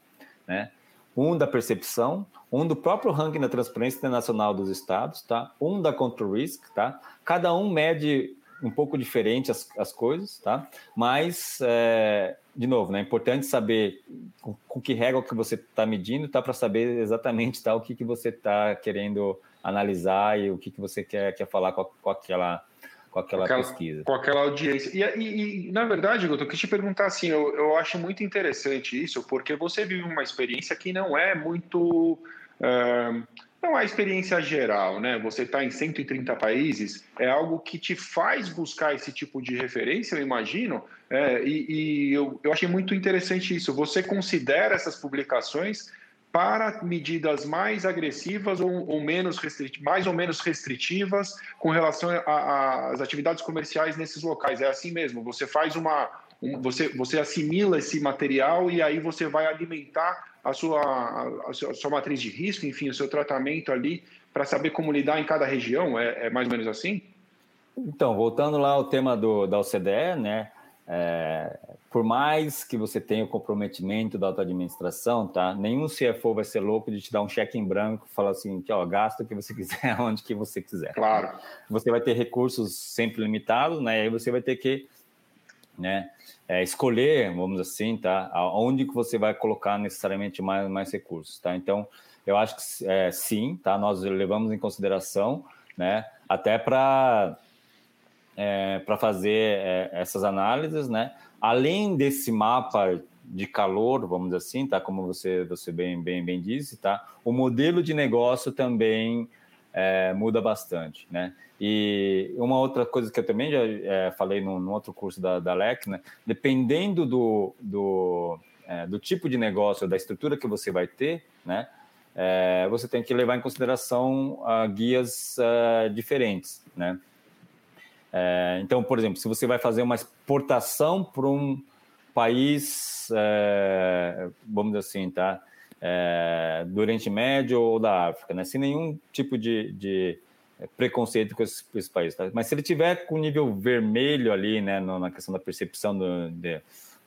Né? Um da percepção, um do próprio ranking da transparência internacional dos estados, tá? Um da control risk, tá? Cada um mede um pouco diferente as, as coisas, tá? Mas, é, de novo, né, é importante saber com, com que regra que você está medindo, tá? Para saber exatamente tá, o que, que você está querendo analisar e o que, que você quer, quer falar com, com aquela com aquela, aquela, pesquisa.
Com aquela audiência. E, e, e na verdade, Guto, eu queria te perguntar assim, eu, eu acho muito interessante isso, porque você vive uma experiência que não é muito. Uh, não é experiência geral, né? Você está em 130 países, é algo que te faz buscar esse tipo de referência, eu imagino, é, e, e eu, eu achei muito interessante isso. Você considera essas publicações para medidas mais agressivas ou, ou menos mais ou menos restritivas com relação às atividades comerciais nesses locais. É assim mesmo. Você faz uma, um, você, você assimila esse material e aí você vai alimentar a sua, a, sua, a sua matriz de risco, enfim, o seu tratamento ali para saber como lidar em cada região. É, é mais ou menos assim?
Então, voltando lá ao tema do, da OCDE, né? É, por mais que você tenha o comprometimento da alta administração, tá? Nenhum CFO vai ser louco de te dar um cheque em branco e falar assim, ó, gasta o que você quiser, onde que você quiser.
Claro.
Você vai ter recursos sempre limitados, né? E aí você vai ter que, né? É, escolher, vamos assim, tá? Onde que você vai colocar necessariamente mais, mais recursos, tá? Então, eu acho que é, sim, tá? Nós levamos em consideração, né? Até para é, para fazer é, essas análises, né? Além desse mapa de calor, vamos dizer assim, tá? Como você, você bem, bem, bem disse, tá? O modelo de negócio também é, muda bastante, né? E uma outra coisa que eu também já é, falei no, no, outro curso da, da LEC, né? Dependendo do, do, é, do tipo de negócio, da estrutura que você vai ter, né? É, você tem que levar em consideração uh, guias uh, diferentes, né? É, então, por exemplo, se você vai fazer uma exportação para um país, é, vamos dizer assim, tá? É, do Oriente Médio ou da África, né? sem nenhum tipo de, de preconceito com esse, país. Tá? Mas se ele tiver com nível vermelho ali, né, no, na questão da percepção do, de,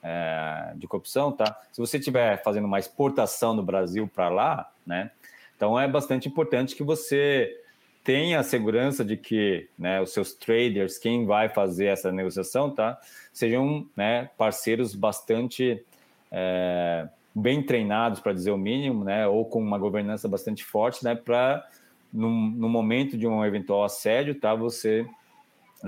é, de corrupção, tá? Se você estiver fazendo uma exportação do Brasil para lá, né? Então é bastante importante que você tenha a segurança de que né, os seus traders, quem vai fazer essa negociação, tá, sejam né, parceiros bastante é, bem treinados, para dizer o mínimo, né, ou com uma governança bastante forte, né, para no, momento de um eventual assédio, tá, você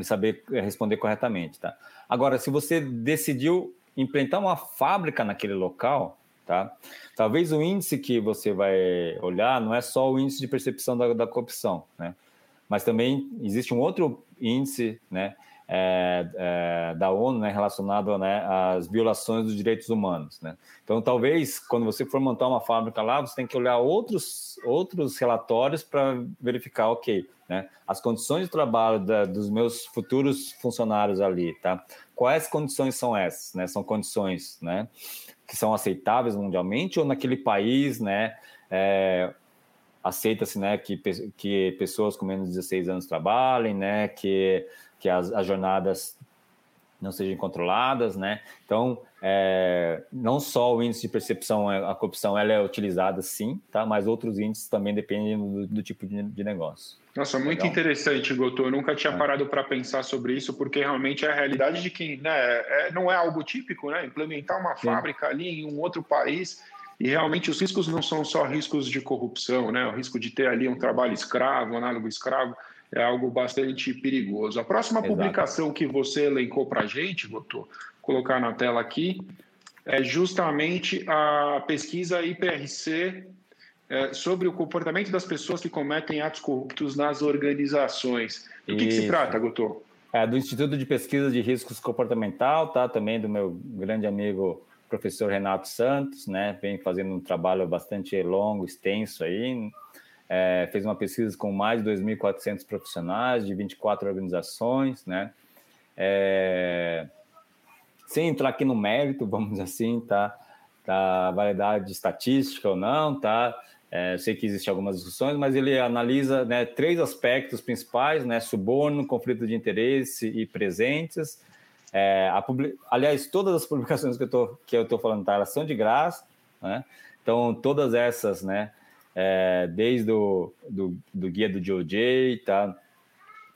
saber responder corretamente, tá. Agora, se você decidiu implantar uma fábrica naquele local, tá? Talvez o índice que você vai olhar não é só o índice de percepção da, da corrupção, né? Mas também existe um outro índice, né? é, é, da ONU né, relacionado né, às violações dos direitos humanos. Né? Então, talvez, quando você for montar uma fábrica lá, você tem que olhar outros, outros relatórios para verificar, ok, né, as condições de trabalho da, dos meus futuros funcionários ali, tá? Quais condições são essas? Né? São condições né, que são aceitáveis mundialmente ou naquele país, né, é, aceita-se né, que, que pessoas com menos de 16 anos trabalhem, né, que que as, as jornadas não sejam controladas, né? Então, é, não só o índice de percepção, é, a corrupção, ela é utilizada sim, tá? Mas outros índices também dependem do, do tipo de, de, negócio.
Nossa, muito Legal. interessante, Goto. Eu nunca tinha é. parado para pensar sobre isso, porque realmente é a realidade de quem, né? É, não é algo típico, né? Implementar uma sim. fábrica ali em um outro país e realmente os riscos não são só riscos de corrupção, né? O risco de ter ali um trabalho escravo, análogo escravo é algo bastante perigoso. A próxima Exato. publicação que você elencou para a gente, vou colocar na tela aqui, é justamente a pesquisa IPRC é, sobre o comportamento das pessoas que cometem atos corruptos nas organizações. Do que, que se trata, Gotô?
É, do Instituto de Pesquisa de Riscos Comportamental, tá? Também do meu grande amigo professor Renato Santos, né? Vem fazendo um trabalho bastante longo, extenso aí, é, fez uma pesquisa com mais de 2.400 profissionais de 24 organizações, né? É, sem entrar aqui no mérito, vamos assim, tá? Da validade estatística ou não, tá? É, sei que existem algumas discussões, mas ele analisa né, três aspectos principais, né? Suborno, conflito de interesse e presentes. É, public... Aliás, todas as publicações que eu tô, que eu tô falando, tá? Elas são de graça, né? Então, todas essas, né? É, desde o do, do guia do JoJ, tá?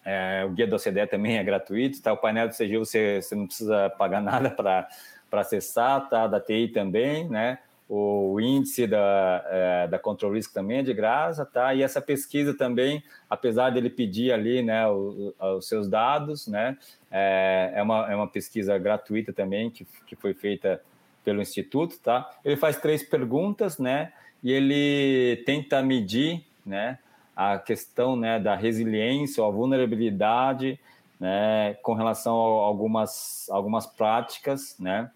É, o guia do OCDE também é gratuito, tá? O painel do CG você, você não precisa pagar nada para acessar, tá? Da TI também, né? O índice da, é, da Control Risk também é de graça, tá? E essa pesquisa também, apesar dele pedir ali, né, o, os seus dados, né? É, é, uma, é uma pesquisa gratuita também que, que foi feita pelo Instituto, tá? Ele faz três perguntas, né? E ele tenta medir né, a questão né, da resiliência ou a vulnerabilidade né, com relação a algumas, algumas práticas. Né?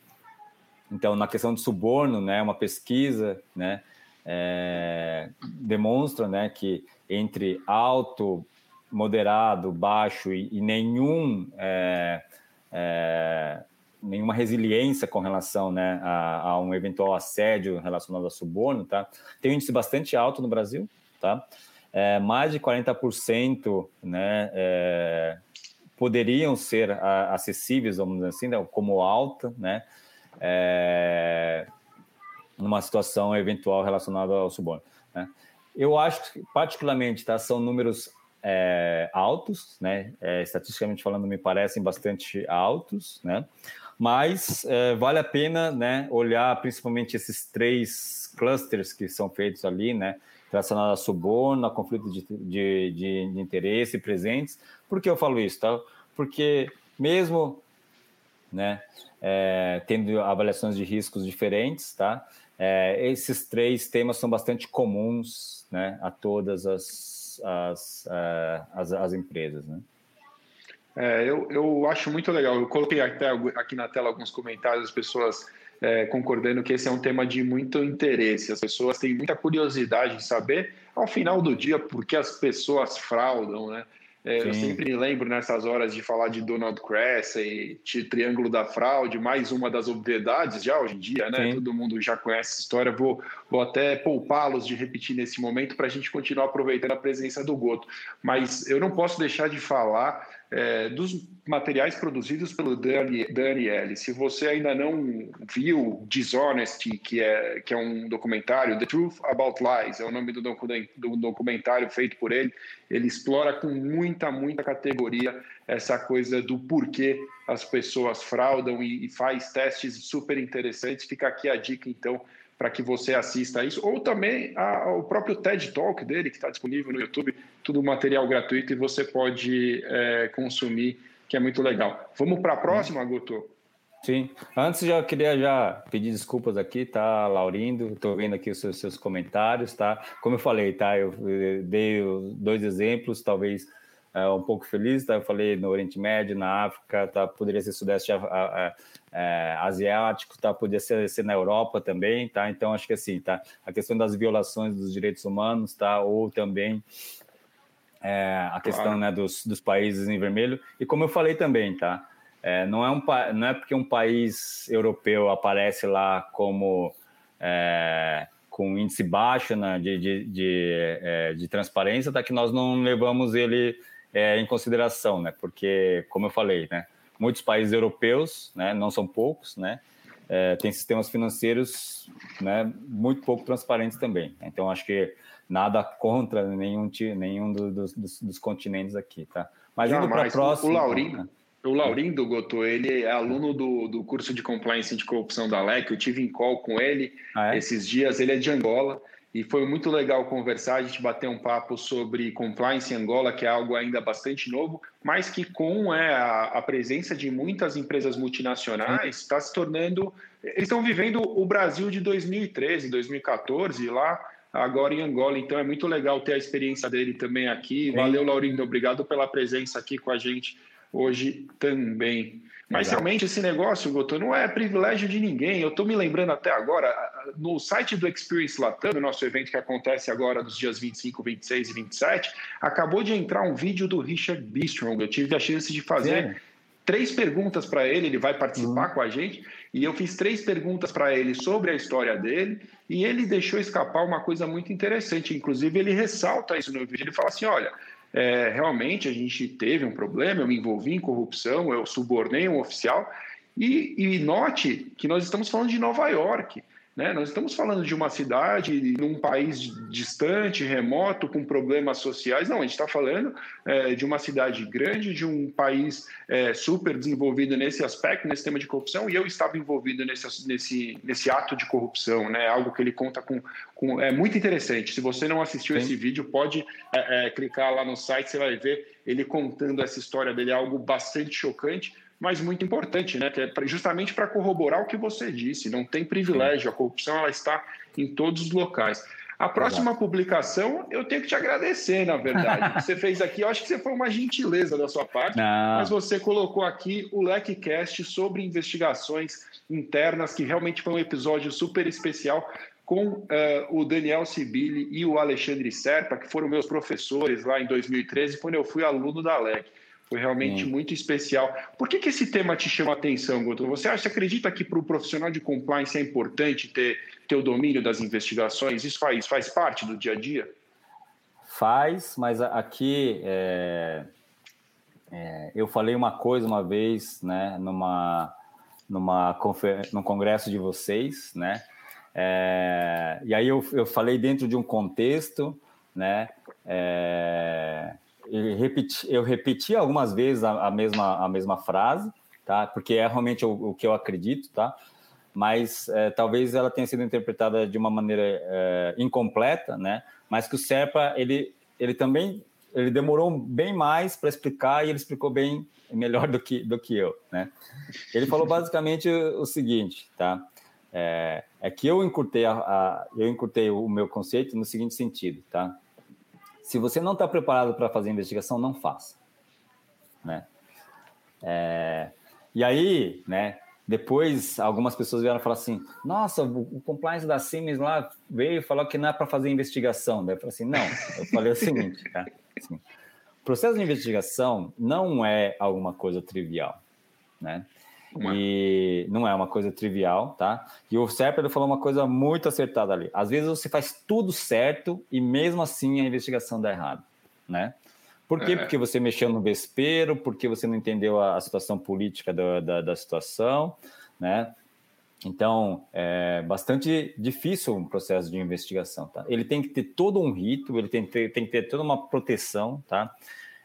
Então, na questão de suborno, né, uma pesquisa né, é, demonstra né, que entre alto, moderado, baixo e, e nenhum é, é, nenhuma resiliência com relação né, a, a, um eventual assédio relacionado a suborno, tá? Tem um índice bastante alto no Brasil, tá? É, mais de 40% né, é, poderiam ser a, acessíveis, vamos dizer assim, né, como alta, né? É, numa situação eventual relacionada ao suborno. Né? Eu acho que, particularmente, tá, são números é, altos, né? É, estatisticamente falando, me parecem bastante altos, né? Mas é, vale a pena né, olhar principalmente esses três clusters que são feitos ali, né, relacionados a suborno, a conflito de, de, de, de interesse presentes. Por que eu falo isso? Tá? Porque mesmo né, é, tendo avaliações de riscos diferentes, tá? É, esses três temas são bastante comuns né, a todas as, as, é, as, as empresas. Né?
É, eu, eu acho muito legal. Eu coloquei até aqui na tela alguns comentários, as pessoas é, concordando que esse é um tema de muito interesse. As pessoas têm muita curiosidade de saber, ao final do dia, por que as pessoas fraudam, né? É, eu sempre me lembro nessas horas de falar de Donald Cressy, Triângulo da Fraude, mais uma das obviedades já hoje em dia, né? Sim. Todo mundo já conhece essa história. Vou, vou até poupá-los de repetir nesse momento para a gente continuar aproveitando a presença do Goto. Mas eu não posso deixar de falar é, dos materiais produzidos pelo Daniele. Se você ainda não viu Dishonesty, que é, que é um documentário, The Truth About Lies, é o nome do, do documentário feito por ele, ele explora com muita, muita categoria essa coisa do porquê as pessoas fraudam e, e faz testes super interessantes. Fica aqui a dica, então, para que você assista a isso, ou também o próprio TED Talk dele, que está disponível no YouTube, tudo material gratuito e você pode é, consumir, que é muito legal. Vamos para a próxima, Guto?
Sim. Antes já queria já pedir desculpas aqui, tá, Laurindo? Estou vendo aqui os seus, seus, comentários, tá? Como eu falei, tá? Eu dei dois exemplos, talvez é, um pouco feliz, tá? Eu falei no Oriente Médio, na África, tá? Poderia ser Sudeste a, é, Asiático, tá? Poderia ser, ser, na Europa também, tá? Então acho que assim, tá? A questão das violações dos direitos humanos, tá? Ou também é, a questão claro. né, dos, dos países em vermelho. E como eu falei também, tá? É, não, é um, não é porque um país europeu aparece lá como é, com índice baixo né, de, de, de, é, de, transparência, tá, que nós não levamos ele é, em consideração, né? Porque, como eu falei, né, muitos países europeus, né, não são poucos, né, é, têm sistemas financeiros né, muito pouco transparentes também. Então, acho que nada contra nenhum, nenhum dos, dos, dos continentes aqui, tá?
Mas indo para a próxima... O Laurindo, né? o Laurindo Goto, ele é aluno do, do curso de Compliance de Corrupção da LEC, eu tive em call com ele ah, é? esses dias, ele é de Angola, e foi muito legal conversar, a gente bater um papo sobre compliance em Angola, que é algo ainda bastante novo, mas que com é, a, a presença de muitas empresas multinacionais está se tornando. Eles estão vivendo o Brasil de 2013, 2014, lá agora em Angola. Então é muito legal ter a experiência dele também aqui. Valeu, Laurindo. Obrigado pela presença aqui com a gente hoje também. Mas Exato. realmente esse negócio, Goto, não é privilégio de ninguém. Eu estou me lembrando até agora, no site do Experience Latam, nosso evento que acontece agora dos dias 25, 26 e 27, acabou de entrar um vídeo do Richard Bistrong. Eu tive a chance de fazer Sim. três perguntas para ele, ele vai participar uhum. com a gente, e eu fiz três perguntas para ele sobre a história dele, e ele deixou escapar uma coisa muito interessante. Inclusive, ele ressalta isso no vídeo. Ele fala assim: olha é, realmente a gente teve um problema, eu me envolvi em corrupção, eu subornei um oficial. E, e note que nós estamos falando de Nova York. Né? Nós estamos falando de uma cidade, num país distante, remoto, com problemas sociais. Não, a gente está falando é, de uma cidade grande, de um país é, super desenvolvido nesse aspecto, nesse tema de corrupção, e eu estava envolvido nesse, nesse, nesse ato de corrupção, né? algo que ele conta com, com. É muito interessante. Se você não assistiu Sim. esse vídeo, pode é, é, clicar lá no site, você vai ver ele contando essa história dele, é algo bastante chocante mas muito importante, né? Que é justamente para corroborar o que você disse. Não tem privilégio, a corrupção ela está em todos os locais. A próxima Exato. publicação, eu tenho que te agradecer, na verdade. você fez aqui, eu acho que você foi uma gentileza da sua parte, Não. mas você colocou aqui o LecCast sobre investigações internas, que realmente foi um episódio super especial com uh, o Daniel Sibili e o Alexandre Serpa, que foram meus professores lá em 2013, quando eu fui aluno da LEC. Foi realmente hum. muito especial. Por que, que esse tema te chama a atenção, Guto? Você acha, acredita que para o profissional de compliance é importante ter, ter o domínio das investigações? Isso faz, faz parte do dia a dia?
Faz, mas aqui é, é, eu falei uma coisa uma vez, né, numa, numa confer... num congresso de vocês, né, é, e aí eu, eu falei dentro de um contexto, né, é, repeti, eu repeti algumas vezes a, a, mesma, a mesma frase, tá? Porque é realmente o, o que eu acredito, tá? Mas é, talvez ela tenha sido interpretada de uma maneira é, incompleta, né? Mas que o Serpa ele, ele também ele demorou bem mais para explicar e ele explicou bem melhor do que, do que eu, né? Ele falou basicamente o, seguinte, tá? É, é, que eu encurtei, a, a, eu encurtei o meu conceito no seguinte sentido, tá? Se você não está preparado para fazer investigação, não faça. Né? É, e aí, né, depois algumas pessoas vieram falar assim: nossa, o, compliance da Siemens lá veio e falou que não é para fazer investigação. Daí eu falei assim: não, eu falei o seguinte, tá? Assim, processo de investigação não é alguma coisa trivial, né? Uma. E não é uma coisa trivial, tá? E o Serper falou uma coisa muito acertada ali. Às vezes você faz tudo certo e mesmo assim a investigação dá errado, né? Por quê? É. Porque você mexeu no vespeiro, porque você não entendeu a, a situação política da, da, da, situação, né? Então, é bastante difícil um processo de investigação, tá? Ele tem que ter todo um rito, ele tem que ter, tem que ter toda uma proteção, tá?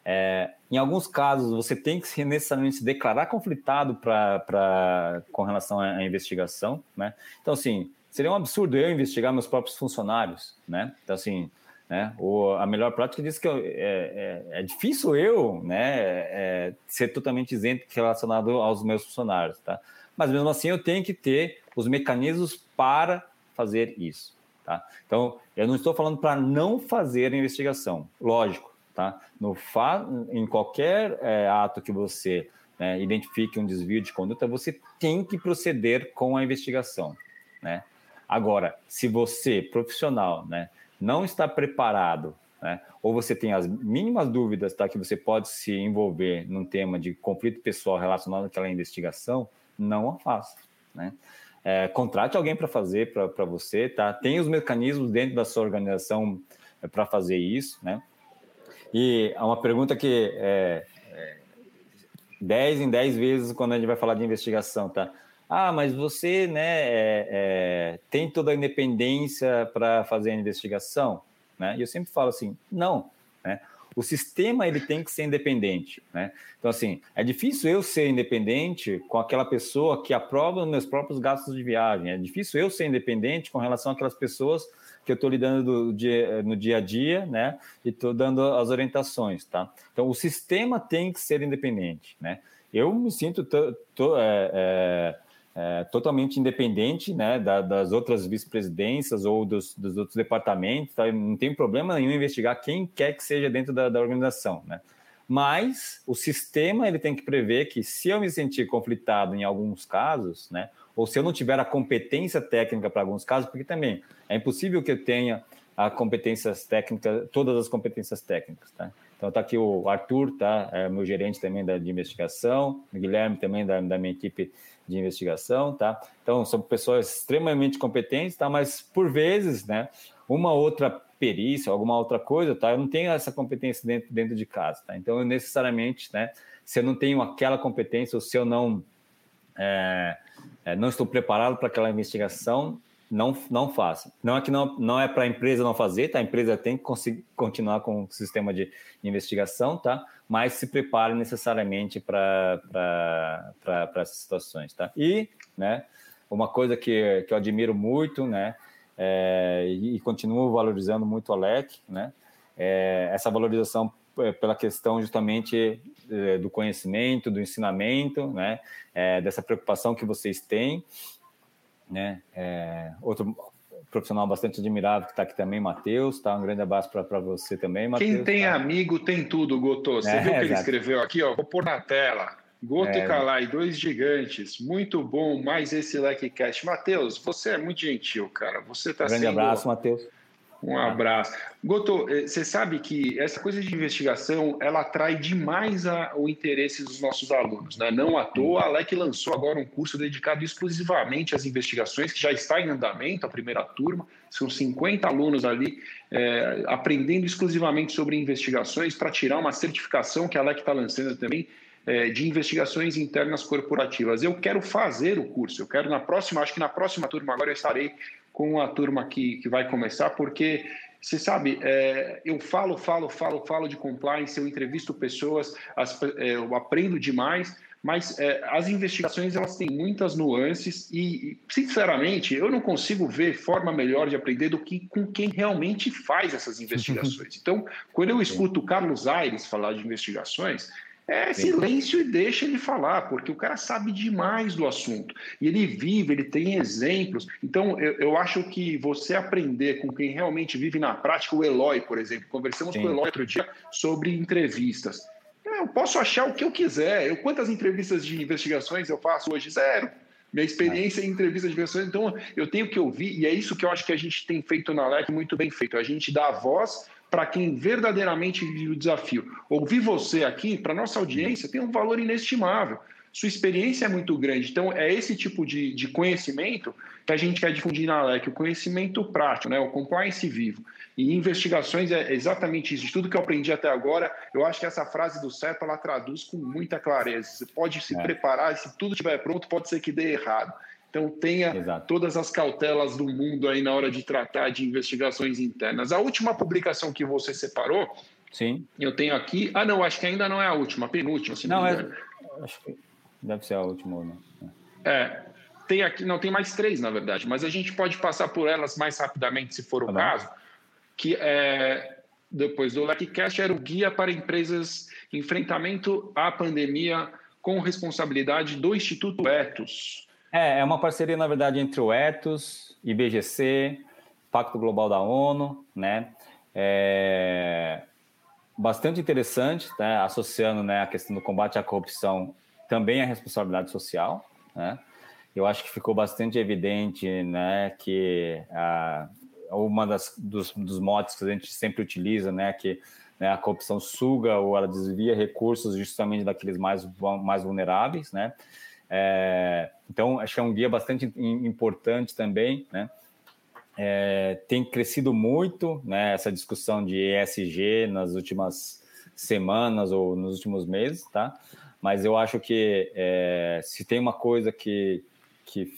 É, em alguns casos, você tem que necessariamente se declarar conflitado pra, pra, com relação à investigação, né? Então, assim, seria um absurdo eu investigar meus próprios funcionários, né? Então, assim, né? O, a melhor prática diz que eu, é, é, é, difícil eu, né, é, ser totalmente isento relacionado aos meus funcionários, tá? Mas mesmo assim, eu tenho que ter os mecanismos para fazer isso, tá? Então, eu não estou falando para não fazer a investigação, lógico, tá? No. Em qualquer é, ato que você né, identifique um desvio de conduta, você tem que proceder com a investigação, né? Agora, se você, profissional, né, não está preparado, né, ou você tem as mínimas dúvidas tá, que você pode se envolver num tema de conflito pessoal relacionado àquela investigação, não a faça. Né? É, contrate alguém para fazer para você, tá? Tem os mecanismos dentro da sua organização é, para fazer isso, né? E uma pergunta que é, é 10 em 10 vezes quando a gente vai falar de investigação, tá? Ah, mas você né, é, é, tem toda a independência para fazer a investigação? Né? E eu sempre falo assim, não. O sistema ele tem que ser independente. Né? Então, assim, é difícil eu ser independente com aquela pessoa que aprova os meus próprios gastos de viagem. É difícil eu ser independente com relação àquelas pessoas que eu estou lidando dia, no dia a dia, né? E estou dando as orientações, tá? Então, o sistema tem que ser independente, né? Eu me sinto... Tô, é, é, é, totalmente independente né, da, das outras vice-presidências ou dos, dos, outros departamentos, tá? não tem problema nenhum investigar quem quer que seja dentro da, da, organização. Né? Mas o sistema ele tem que prever que se eu me sentir conflitado em alguns casos, né, ou se eu não tiver a competência técnica para alguns casos, porque também é impossível que eu tenha a competências técnicas, todas as competências técnicas. Tá? Então está aqui o Arthur, tá? É meu gerente também da, de investigação, o Guilherme também da, da minha equipe de investigação, tá? Então, são pessoas extremamente competentes, tá? Mas, por vezes, né, uma outra perícia, alguma outra coisa, tá? Eu não tenho essa competência dentro, dentro de casa, tá? Então, eu necessariamente, né, se eu não tenho aquela competência ou se eu não, é, não estou preparado para aquela investigação, não, não faça. Não é que não, não é para a empresa não fazer, tá? A empresa tem que continuar com o sistema de investigação, tá? Mas se prepare necessariamente para essas situações, tá? E, né, uma coisa que, que eu admiro muito, né, é, e, e continuo valorizando muito o Alec, né, é essa valorização é, pela questão justamente é, do conhecimento, do ensinamento, né, é, dessa preocupação que vocês têm, né? É, outro profissional bastante admirável que está aqui também, Matheus, tá? Um grande abraço para você também,
Matheus. Quem tem tá? amigo tem tudo, Gotô. Você é, viu o que ele escreveu aqui, ó? Vou pôr na tela. Goto é, e Calai, dois gigantes. Muito bom, mais esse LikeCast. Matheus, você é muito gentil, cara. Você está
sendo... Grande abraço, Matheus.
Um abraço. Goto, eh, você sabe que essa coisa de investigação, ela atrai demais a, o interesse dos nossos alunos. Né? Não à toa, a LEC lançou agora um curso dedicado exclusivamente às investigações, que já está em andamento, a primeira turma. São 50 alunos ali é, aprendendo exclusivamente sobre investigações para tirar uma certificação que a LEC está lançando também, é, de investigações internas corporativas. Eu quero fazer o curso, eu quero na próxima, acho que na próxima turma agora eu estarei com a turma que, que vai começar, porque você sabe, é, eu falo, falo, falo, falo de compliance, eu entrevisto pessoas, as, é, eu aprendo demais, mas é, as investigações elas têm muitas nuances e, sinceramente, eu não consigo ver forma melhor de aprender do que com quem realmente faz essas investigações. Então, quando eu escuto o Carlos Aires falar de investigações, é silêncio e deixa ele falar, porque o cara sabe demais do assunto. E ele vive, ele tem exemplos. Então, eu, eu acho que você aprender com quem realmente vive na prática, o Eloy, por exemplo, conversamos Sim. com o Eloy outro dia sobre entrevistas. Eu posso achar o que eu quiser. Eu, quantas entrevistas de investigações eu faço hoje? Zero. Minha experiência em entrevistas de investigações, então eu tenho que ouvir, e é isso que eu acho que a gente tem feito na LEC muito bem feito. A gente dá a voz para quem verdadeiramente vive o desafio. Ouvir você aqui, para nossa audiência, tem um valor inestimável. Sua experiência é muito grande. Então, é esse tipo de, de conhecimento que a gente quer difundir na LEC, o conhecimento prático, né? o compliance vivo. E investigações é exatamente isso. De tudo que eu aprendi até agora, eu acho que essa frase do CEPA ela traduz com muita clareza. Você pode se é. preparar, e se tudo estiver pronto, pode ser que dê errado. Então tenha Exato. todas as cautelas do mundo aí na hora de tratar de investigações internas. A última publicação que você separou,
sim,
eu tenho aqui. Ah, não, acho que ainda não é a última, a penúltima. Se
não, não é. Acho que deve ser a última, né?
É. Tem aqui, não tem mais três, na verdade, mas a gente pode passar por elas mais rapidamente, se for o tá caso. Que é depois do LecCast era o guia para empresas enfrentamento à pandemia com responsabilidade do Instituto Etos.
É, é uma parceria, na verdade, entre o Etos, IBGC, Pacto Global da ONU, né? É... bastante interessante, né, associando né, a questão do combate à corrupção também à responsabilidade social. Né? Eu acho que ficou bastante evidente né, que a, uma das, dos, dos motes que a gente sempre utiliza, né, que né, a corrupção suga ou ela desvia recursos justamente daqueles mais, mais vulneráveis, né? É, então, acho que é um guia bastante importante também, né? É, tem crescido muito né, essa discussão de ESG nas últimas semanas ou nos últimos meses, tá? Mas eu acho que é, se tem uma coisa que, que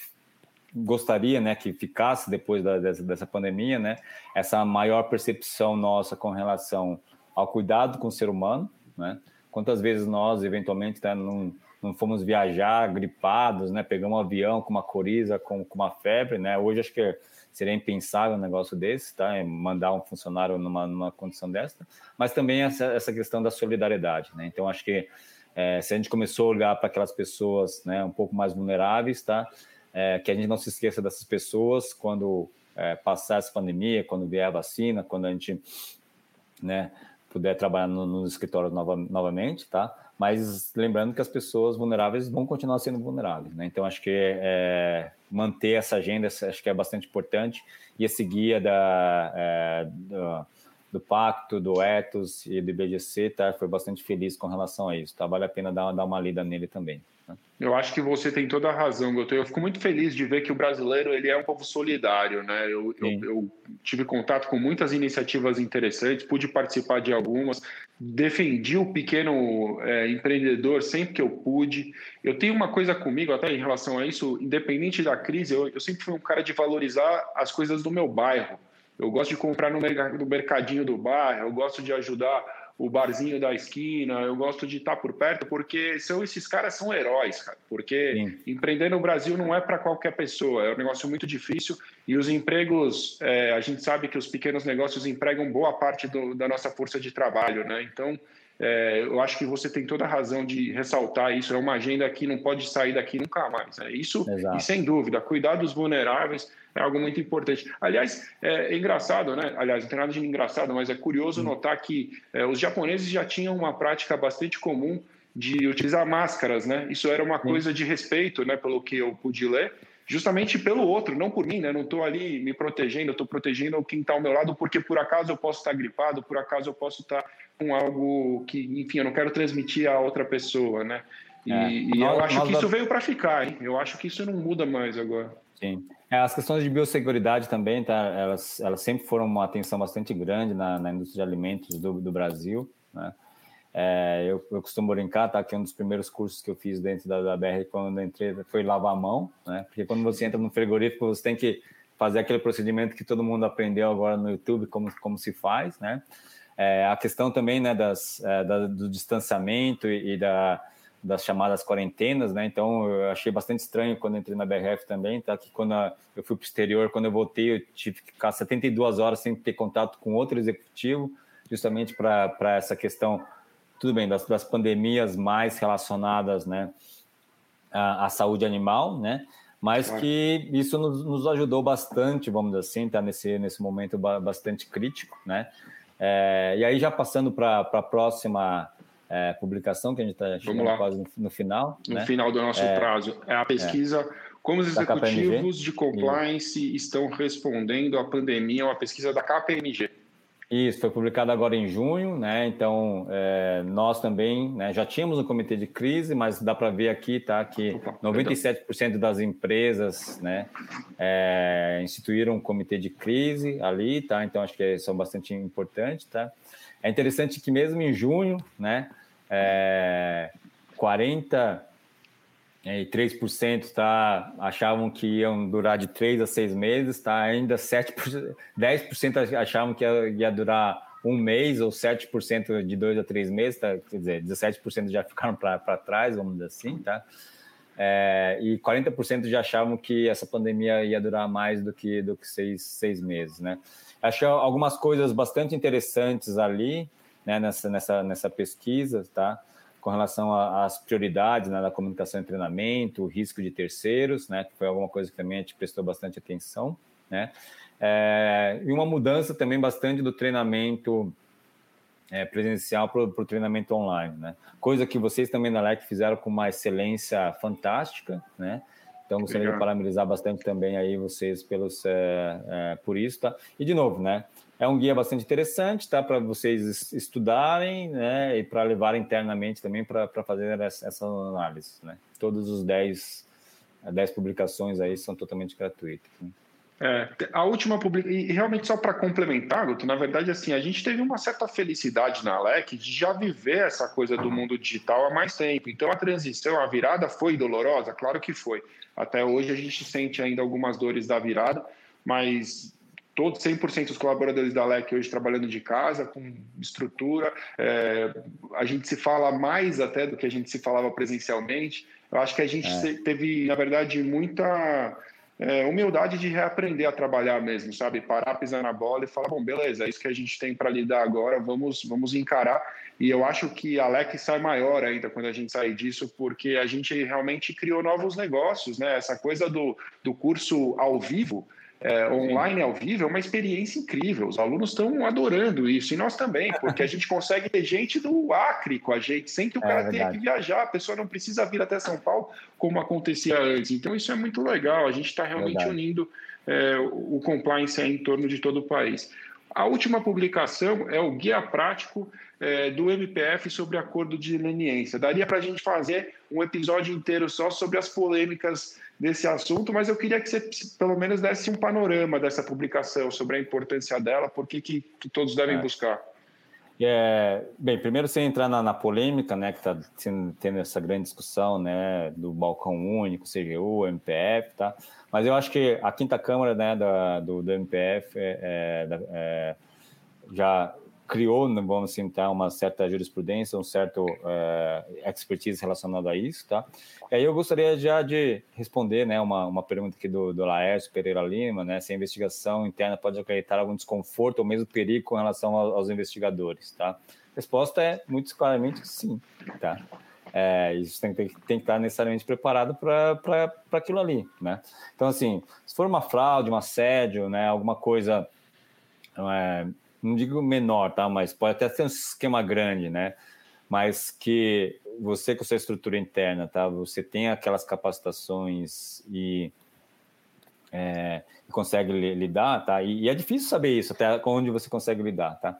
gostaria né, que ficasse depois da, dessa, dessa pandemia, né, essa maior percepção nossa com relação ao cuidado com o ser humano, né? Quantas vezes nós, eventualmente, tá, não, não fomos viajar gripados, né? Pegamos um avião com uma coriza, com, com uma febre, né? Hoje acho que seria impensável um negócio desse, tá? É mandar um funcionário numa, numa condição dessa, mas também essa, essa questão da solidariedade, né? Então acho que é, se a gente começou a olhar para aquelas pessoas, né, um pouco mais vulneráveis, tá? É, que a gente não se esqueça dessas pessoas quando é, passar essa pandemia, quando vier a vacina, quando a gente, né, puder trabalhar no, no escritório nova, novamente, tá? Mas lembrando que as pessoas vulneráveis vão continuar sendo vulneráveis, né? Então acho que é, manter essa agenda acho que é bastante importante e esse guia da, é, do, do, Pacto, do Ethos e do IBGC, tá? Foi bastante feliz com relação a isso, tá? Vale a pena dar, dar uma lida nele também.
Eu acho que você tem toda a razão, Goto. Eu fico muito feliz de ver que o brasileiro ele é um povo solidário, né? Eu, eu, eu, tive contato com muitas iniciativas interessantes, pude participar de algumas, defendi o pequeno é, empreendedor sempre que eu pude. Eu tenho uma coisa comigo, até em relação a isso, independente da crise, eu, eu sempre fui um cara de valorizar as coisas do meu bairro. Eu gosto de comprar no mercadinho do bairro, eu gosto de ajudar o barzinho da esquina, eu gosto de estar por perto, porque são esses caras são heróis, cara. Porque Sim. empreender no Brasil não é para qualquer pessoa, é um negócio muito difícil e os empregos, é, a gente sabe que os pequenos negócios empregam boa parte do, da nossa força de trabalho, né? Então, é, eu acho que você tem toda a razão de ressaltar isso. É uma agenda que não pode sair daqui nunca mais. É isso, Exato. e sem dúvida, cuidar dos vulneráveis é algo muito importante. Aliás, é, é engraçado, né? Aliás, não tem nada de engraçado, mas é curioso hum. notar que é, os japoneses já tinham uma prática bastante comum de utilizar máscaras, né? Isso era uma coisa de respeito, né? Pelo que eu pude ler justamente pelo outro, não por mim, né? Não estou ali me protegendo, eu estou protegendo quem está ao meu lado, porque por acaso eu posso estar gripado, por acaso eu posso estar com algo que, enfim, eu não quero transmitir a outra pessoa, né? E, é. e nós, eu acho que isso veio para ficar, hein? Eu acho que isso não muda mais agora.
Sim. É, as questões de biosseguridade também, tá? Elas, elas sempre foram uma atenção bastante grande na, na indústria de alimentos do, do Brasil, né? É, eu, eu, costumo brincar, tá? Que um dos primeiros cursos que eu fiz dentro da, da BR quando entrei foi lavar a mão, né? Porque quando você entra no frigorífico, você tem que fazer aquele procedimento que todo mundo aprendeu agora no YouTube, como, como se faz, né? É, a questão também, né, das, é, da, do distanciamento e, e da, das chamadas quarentenas, né? Então eu achei bastante estranho quando entrei na BRF também, tá? Que quando eu fui para o exterior, quando eu voltei, eu tive que ficar 72 horas sem ter contato com outro executivo, justamente para essa questão tudo bem, das, das pandemias mais relacionadas né, à, à, saúde animal, né? Mas que isso nos, nos, ajudou bastante, vamos dizer assim, tá nesse, nesse momento bastante crítico, né? É, e aí, já passando para a próxima é, publicação, que a gente está chegando quase no, no, final.
No né? final do nosso é, prazo. É a pesquisa é. Como os executivos de compliance estão respondendo à pandemia, uma pesquisa da KPMG.
Isso, foi publicado agora em junho, né? Então, é, nós também né, já tínhamos um comitê de crise, mas dá para ver aqui, tá? Que 97% das empresas, né, é, instituíram um comitê de crise ali, tá? Então, acho que são bastante importantes, tá? É interessante que mesmo em junho, né, é, 40 e 3% tá, achavam que iam durar de 3 a 6 meses, tá? ainda 7%, 10% achavam que ia, ia, durar um mês, ou 7% de 2 a 3 meses, tá? quer dizer, 17% já ficaram para trás, vamos dizer assim, tá? É, e 40% já achavam que essa pandemia ia durar mais do que, do que seis, seis meses, né? Achei algumas coisas bastante interessantes ali, né, nessa, nessa, nessa pesquisa, tá? com relação às prioridades né, da comunicação e treinamento, o risco de terceiros, né, que foi alguma coisa que também a gente prestou bastante atenção, né, é, e uma mudança também bastante do treinamento é, presencial para o treinamento online, né? Coisa que vocês também na LEC fizeram com uma excelência fantástica, né? Então gostaria Legal. de parabenizar bastante também aí vocês pelos é, por isso, tá? E de novo, né? É um guia bastante interessante, tá? Para vocês estudarem, né? E para levar internamente também para fazer essa, essa, análise, né? Todos os 10, 10 publicações aí são totalmente gratuitas. Né?
É, a última publicação, e realmente só para complementar, Guto, na verdade, assim, a gente teve uma certa felicidade na Alec de já viver essa coisa do mundo digital há mais tempo. Então, a transição, a virada foi dolorosa? Claro que foi. Até hoje a gente sente ainda algumas dores da virada, mas todos 100% dos colaboradores da Alec hoje trabalhando de casa, com estrutura. É, a gente se fala mais até do que a gente se falava presencialmente. Eu acho que a gente é. teve, na verdade, muita é, humildade de reaprender a trabalhar mesmo, sabe? Parar, pisar na bola e falar, bom, beleza, é isso que a gente tem para lidar agora, vamos, vamos encarar. E eu acho que a LEC sai maior ainda quando a gente sair disso, porque a gente realmente criou novos negócios, né? Essa coisa do, do curso ao vivo, é, online ao vivo é uma experiência incrível. Os alunos estão adorando isso, e nós também, porque a gente consegue ter gente do Acre com a gente, sem que o é cara tenha que viajar, a pessoa não precisa vir até São Paulo, como acontecia antes. Então, isso é muito legal. A gente está realmente verdade. unindo é, o compliance em torno de todo o país. A última publicação é o Guia Prático é, do MPF sobre acordo de leniência. Daria para a gente fazer um episódio inteiro só sobre as polêmicas desse assunto, mas eu queria que você pelo menos desse um panorama dessa publicação, sobre a importância dela, por que, que todos devem é. buscar.
É, bem, primeiro sem entrar na, na polêmica, né, que está tendo essa grande discussão, né, do balcão único, CGU, MPF, tá? Mas eu acho que a quinta câmara, né, da, do, do MPF é, é, é já criou, vamos assim, tá, uma certa jurisprudência, um certo é, expertise relacionado a isso, tá? E aí eu gostaria já de responder, né, uma, uma pergunta aqui do, do Laércio Pereira Lima, né, se a investigação interna pode acarretar algum desconforto ou mesmo perigo com relação aos, aos investigadores, tá? A resposta é muito claramente sim, tá? É, isso tem, tem, tem, que estar necessariamente preparado para aquilo ali, né? Então, assim, se for uma fraude, um assédio, né, alguma coisa é, não digo menor, tá? Mas pode até ser um esquema grande, né? Mas que você com sua estrutura interna, tá? Você tem aquelas capacitações e é, consegue lidar, tá? E, e, é difícil saber isso, até onde você consegue lidar, tá?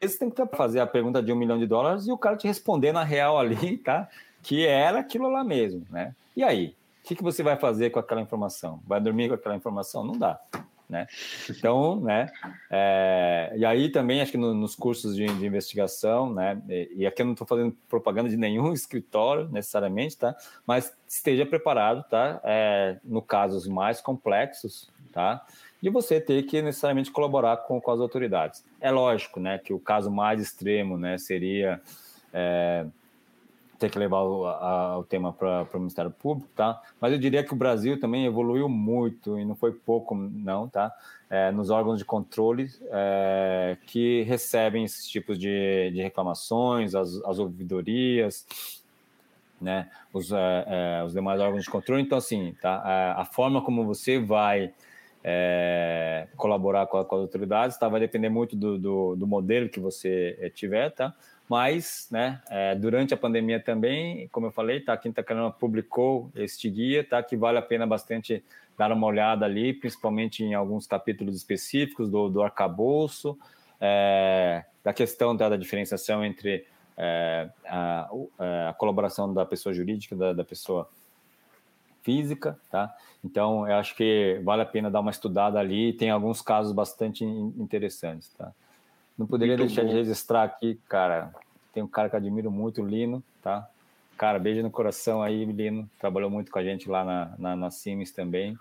Você tem que fazer a pergunta de um milhão de dólares e o cara te responder na real ali, tá? Que era aquilo lá mesmo, né? E aí? O que, que você vai fazer com aquela informação? Vai dormir com aquela informação? Não dá né? Então, né? É, e aí também acho que no, nos cursos de, de, investigação, né? E, e aqui eu não estou fazendo propaganda de nenhum escritório necessariamente, tá? Mas esteja preparado, tá? É, no casos mais complexos, tá? De você ter que necessariamente colaborar com, com as autoridades. É lógico, né? Que o caso mais extremo, né? Seria é, ter que levar o, a, o tema para o Ministério Público, tá? Mas eu diria que o Brasil também evoluiu muito e não foi pouco, não, tá? É, nos órgãos de controle é, que recebem esses tipos de, de reclamações, as, as ouvidorias, né? Os, é, é os demais órgãos de controle. Então, assim, tá? A, a forma como você vai é, colaborar com, a, com, as autoridades tá? vai depender muito do, do, do modelo que você é, tiver, tá? Mas, né, é, durante a pandemia também, como eu falei, tá, a Quinta Carona publicou este guia, tá, que vale a pena bastante dar uma olhada ali, principalmente em alguns capítulos específicos do, do arcabouço, é, da questão da, da diferenciação entre é, a, é, a, colaboração da pessoa jurídica da, da pessoa física, tá? Então, eu acho que vale a pena dar uma estudada ali, tem alguns casos bastante interessantes, tá? Não poderia muito deixar bom. de registrar aqui, cara. Tem um cara que admiro muito, o Lino, tá? Cara, beijo no coração aí, Lino. Trabalhou muito com a gente lá na, na, na Siemens também.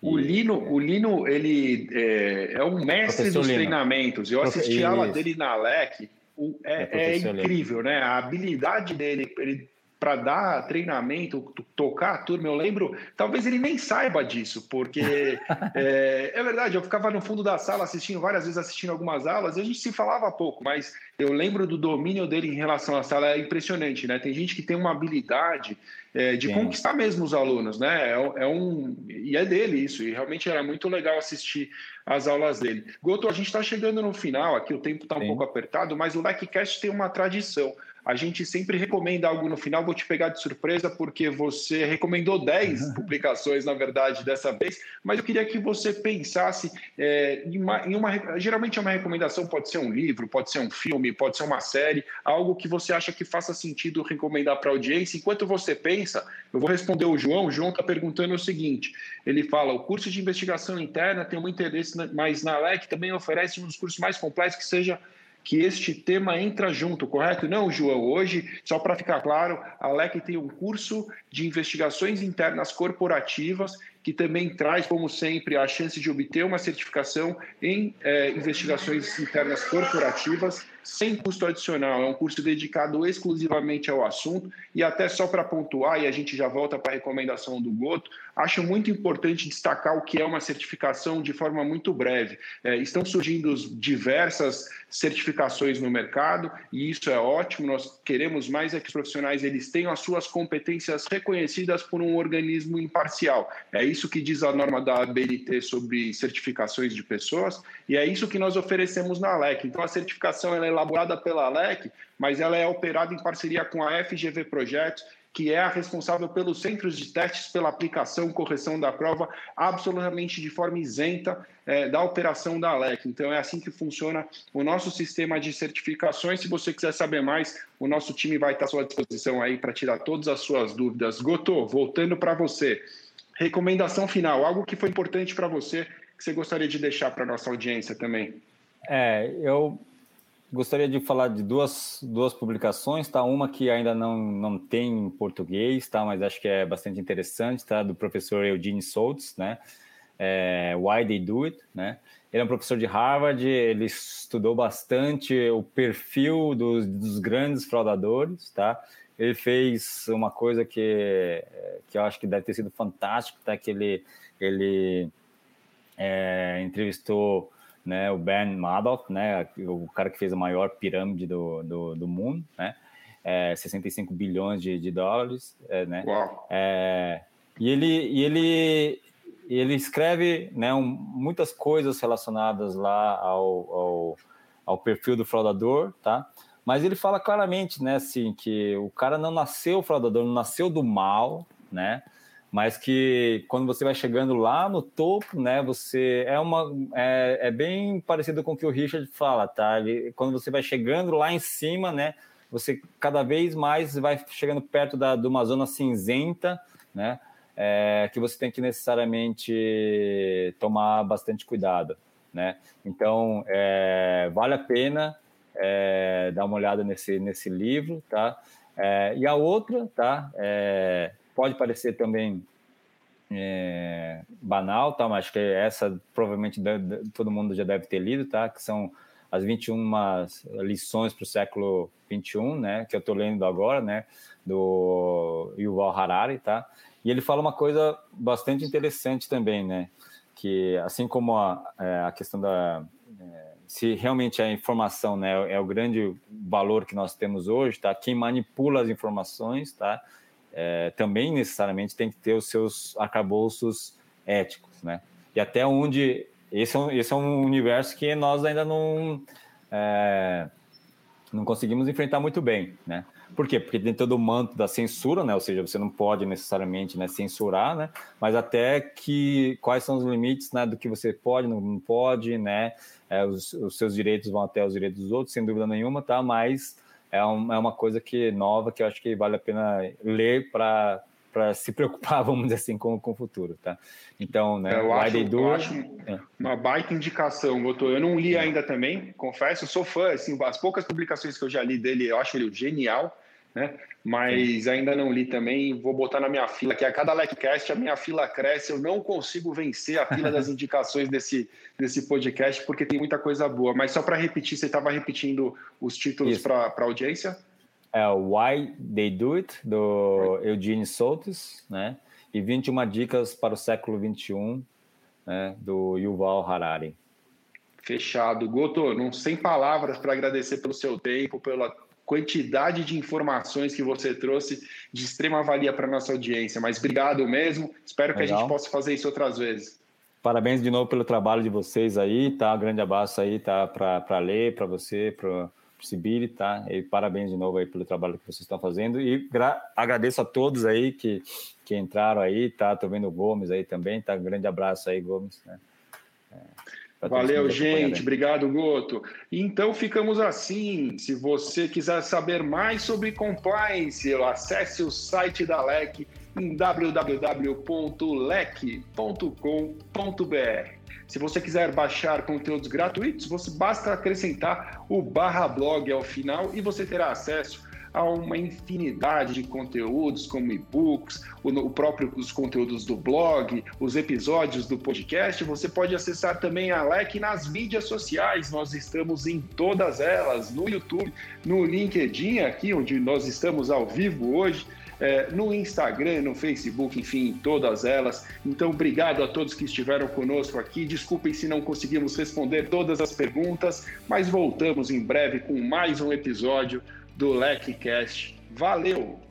O Lino, o Lino, ele é, é um mestre Professor dos Lino. treinamentos. Eu assisti a aula dele na Alec. O, é, é, é incrível, né? A habilidade dele, ele para dar treinamento, tocar a turma. Eu lembro, talvez ele nem saiba disso, porque é, é, verdade, eu ficava no fundo da sala assistindo várias vezes, assistindo algumas aulas, a gente se falava pouco, mas eu lembro do domínio dele em relação à sala, é impressionante, né? Tem gente que tem uma habilidade é, de Sim. conquistar mesmo os alunos, né? É, é, um e é dele isso. E realmente era muito legal assistir as aulas dele. Goto, a gente está chegando no final. Aqui o tempo está um pouco apertado, mas o LecCast tem uma tradição. A gente sempre recomenda algo no final. Vou te pegar de surpresa, porque você recomendou 10 publicações, na verdade, dessa vez. Mas eu queria que você pensasse é, em, uma, em uma. Geralmente, uma recomendação pode ser um livro, pode ser um filme, pode ser uma série, algo que você acha que faça sentido recomendar para a audiência. Enquanto você pensa, eu vou responder o João. O João está perguntando o seguinte: ele fala, o curso de investigação interna tem muito interesse, mas na LEC também oferece um dos cursos mais completos que seja que este tema entra junto, correto? Não, João. Hoje, só para ficar claro, a LEC tem um curso de investigações internas corporativas que também traz, como sempre, a chance de obter uma certificação em é, investigações internas corporativas sem custo adicional. É um curso dedicado exclusivamente ao assunto e até só para pontuar, e a gente já volta para a recomendação do Goto, acho muito importante destacar o que é uma certificação de forma muito breve. É, estão surgindo diversas certificações no mercado e isso é ótimo. Nós queremos mais é que os profissionais eles tenham as suas competências reconhecidas por um organismo imparcial. É isso que diz a norma da ABNT sobre certificações de pessoas e é isso que nós oferecemos na ALEC. Então a certificação é elaborada pela ALEC, mas ela é operada em parceria com a FGV Projetos que é a responsável pelos centros de testes, pela aplicação, correção da prova, absolutamente de forma isenta é, da operação da ALEC. Então, é assim que funciona o nosso sistema de certificações. Se você quiser saber mais, o nosso time vai estar à sua disposição aí para tirar todas as suas dúvidas. Goto, voltando para você. Recomendação final, algo que foi importante para você, que você gostaria de deixar para a nossa audiência também.
É, eu gostaria de falar de duas, duas publicações, tá? Uma que ainda não, não tem em português, tá? Mas acho que é bastante interessante, tá? Do professor Eugene Soltz, né? É, Why They Do It, né? Ele é um professor de Harvard, ele estudou bastante o perfil dos, dos grandes fraudadores, tá? Ele fez uma coisa que, que eu acho que deve ter sido fantástico, tá? Que ele, ele é, entrevistou né, o Ben Madoff, né, o cara que fez a maior pirâmide do, do, do mundo, né, é, 65 bilhões de, de dólares, é, né, é, e ele, e ele, ele escreve, né, um, muitas coisas relacionadas lá ao, ao, ao perfil do fraudador, tá, mas ele fala claramente, né, assim, que o cara não nasceu fraudador, não nasceu do mal, né, mas que quando você vai chegando lá no topo, né, você é uma é, é bem parecido com o que o Richard fala, tá? Ele, quando você vai chegando lá em cima, né, você cada vez mais vai chegando perto da, de uma zona cinzenta, né, é, que você tem que necessariamente tomar bastante cuidado, né? Então, é, vale a pena é, dar uma olhada nesse, nesse livro, tá? É, e a outra, tá? É, pode parecer também é, banal, tá? mas que essa provavelmente todo mundo já deve ter lido, tá? que são as 21 lições para o século 21, né? que eu estou lendo agora, né? do Yuval Harari, tá? e ele fala uma coisa bastante interessante também, né? que assim como a, é, a questão da é, se realmente a informação né, é o grande valor que nós temos hoje, tá? Quem manipula as informações, tá? É, também necessariamente tem que ter os seus arcabouços éticos, né? E até onde esse é um, esse é um universo que nós ainda não é, não conseguimos enfrentar muito bem, né? Por quê? Porque tem todo o manto da censura, né? Ou seja, você não pode necessariamente né, censurar, né? Mas até que quais são os limites né, do que você pode, não pode, né? É, os, os seus direitos vão até os direitos dos outros, sem dúvida nenhuma, tá? Mas é, um, é uma coisa que nova que eu acho que vale a pena ler para para se preocupar, vamos dizer assim, com, com o futuro, tá? Então, né,
eu acho, eu acho é. uma baita indicação, Goto. Eu não li ainda também, confesso, sou fã, assim, as poucas publicações que eu já li dele, eu acho ele genial, né? Mas Sim. ainda não li também, vou botar na minha fila, que a cada LecCast a minha fila cresce, eu não consigo vencer a fila das indicações desse, desse podcast, porque tem muita coisa boa. Mas só para repetir, você estava repetindo os títulos para a audiência?
é o Why They Do It, do Eugene Soltis, né? E 21 dicas para o século 21, né? do Yuval Harari.
Fechado. Goto, não sem palavras para agradecer pelo seu tempo, pela quantidade de informações que você trouxe de extrema valia para nossa audiência. Mas obrigado mesmo. Espero que Legal. a gente possa fazer isso outras vezes.
Parabéns de novo pelo trabalho de vocês aí, tá? Um grande abraço aí, tá? Para ler, para você, para Sibili, tá? E parabéns de novo aí pelo trabalho que vocês estão fazendo e agradeço a todos aí que, que entraram aí, tá? Tô vendo o Gomes aí também, tá? Um grande abraço aí, Gomes. Né?
É, Valeu, gente. Obrigado, Goto. Então ficamos assim. Se você quiser saber mais sobre compliance, acesse o site da LEC em www.lec.com.br. Se você quiser baixar conteúdos gratuitos, você basta acrescentar o barra blog ao final e você terá acesso a uma infinidade de conteúdos, como e-books, o, o próprio os conteúdos do blog, os episódios do podcast. Você pode acessar também a LEC nas mídias sociais. Nós estamos em todas elas, no YouTube, no LinkedIn, aqui onde nós estamos ao vivo hoje é, no Instagram, no Facebook, enfim, em todas elas. Então, obrigado a todos que estiveram conosco aqui. Desculpem se não conseguimos responder todas as perguntas, mas voltamos em breve com mais um episódio do LecCast. Valeu!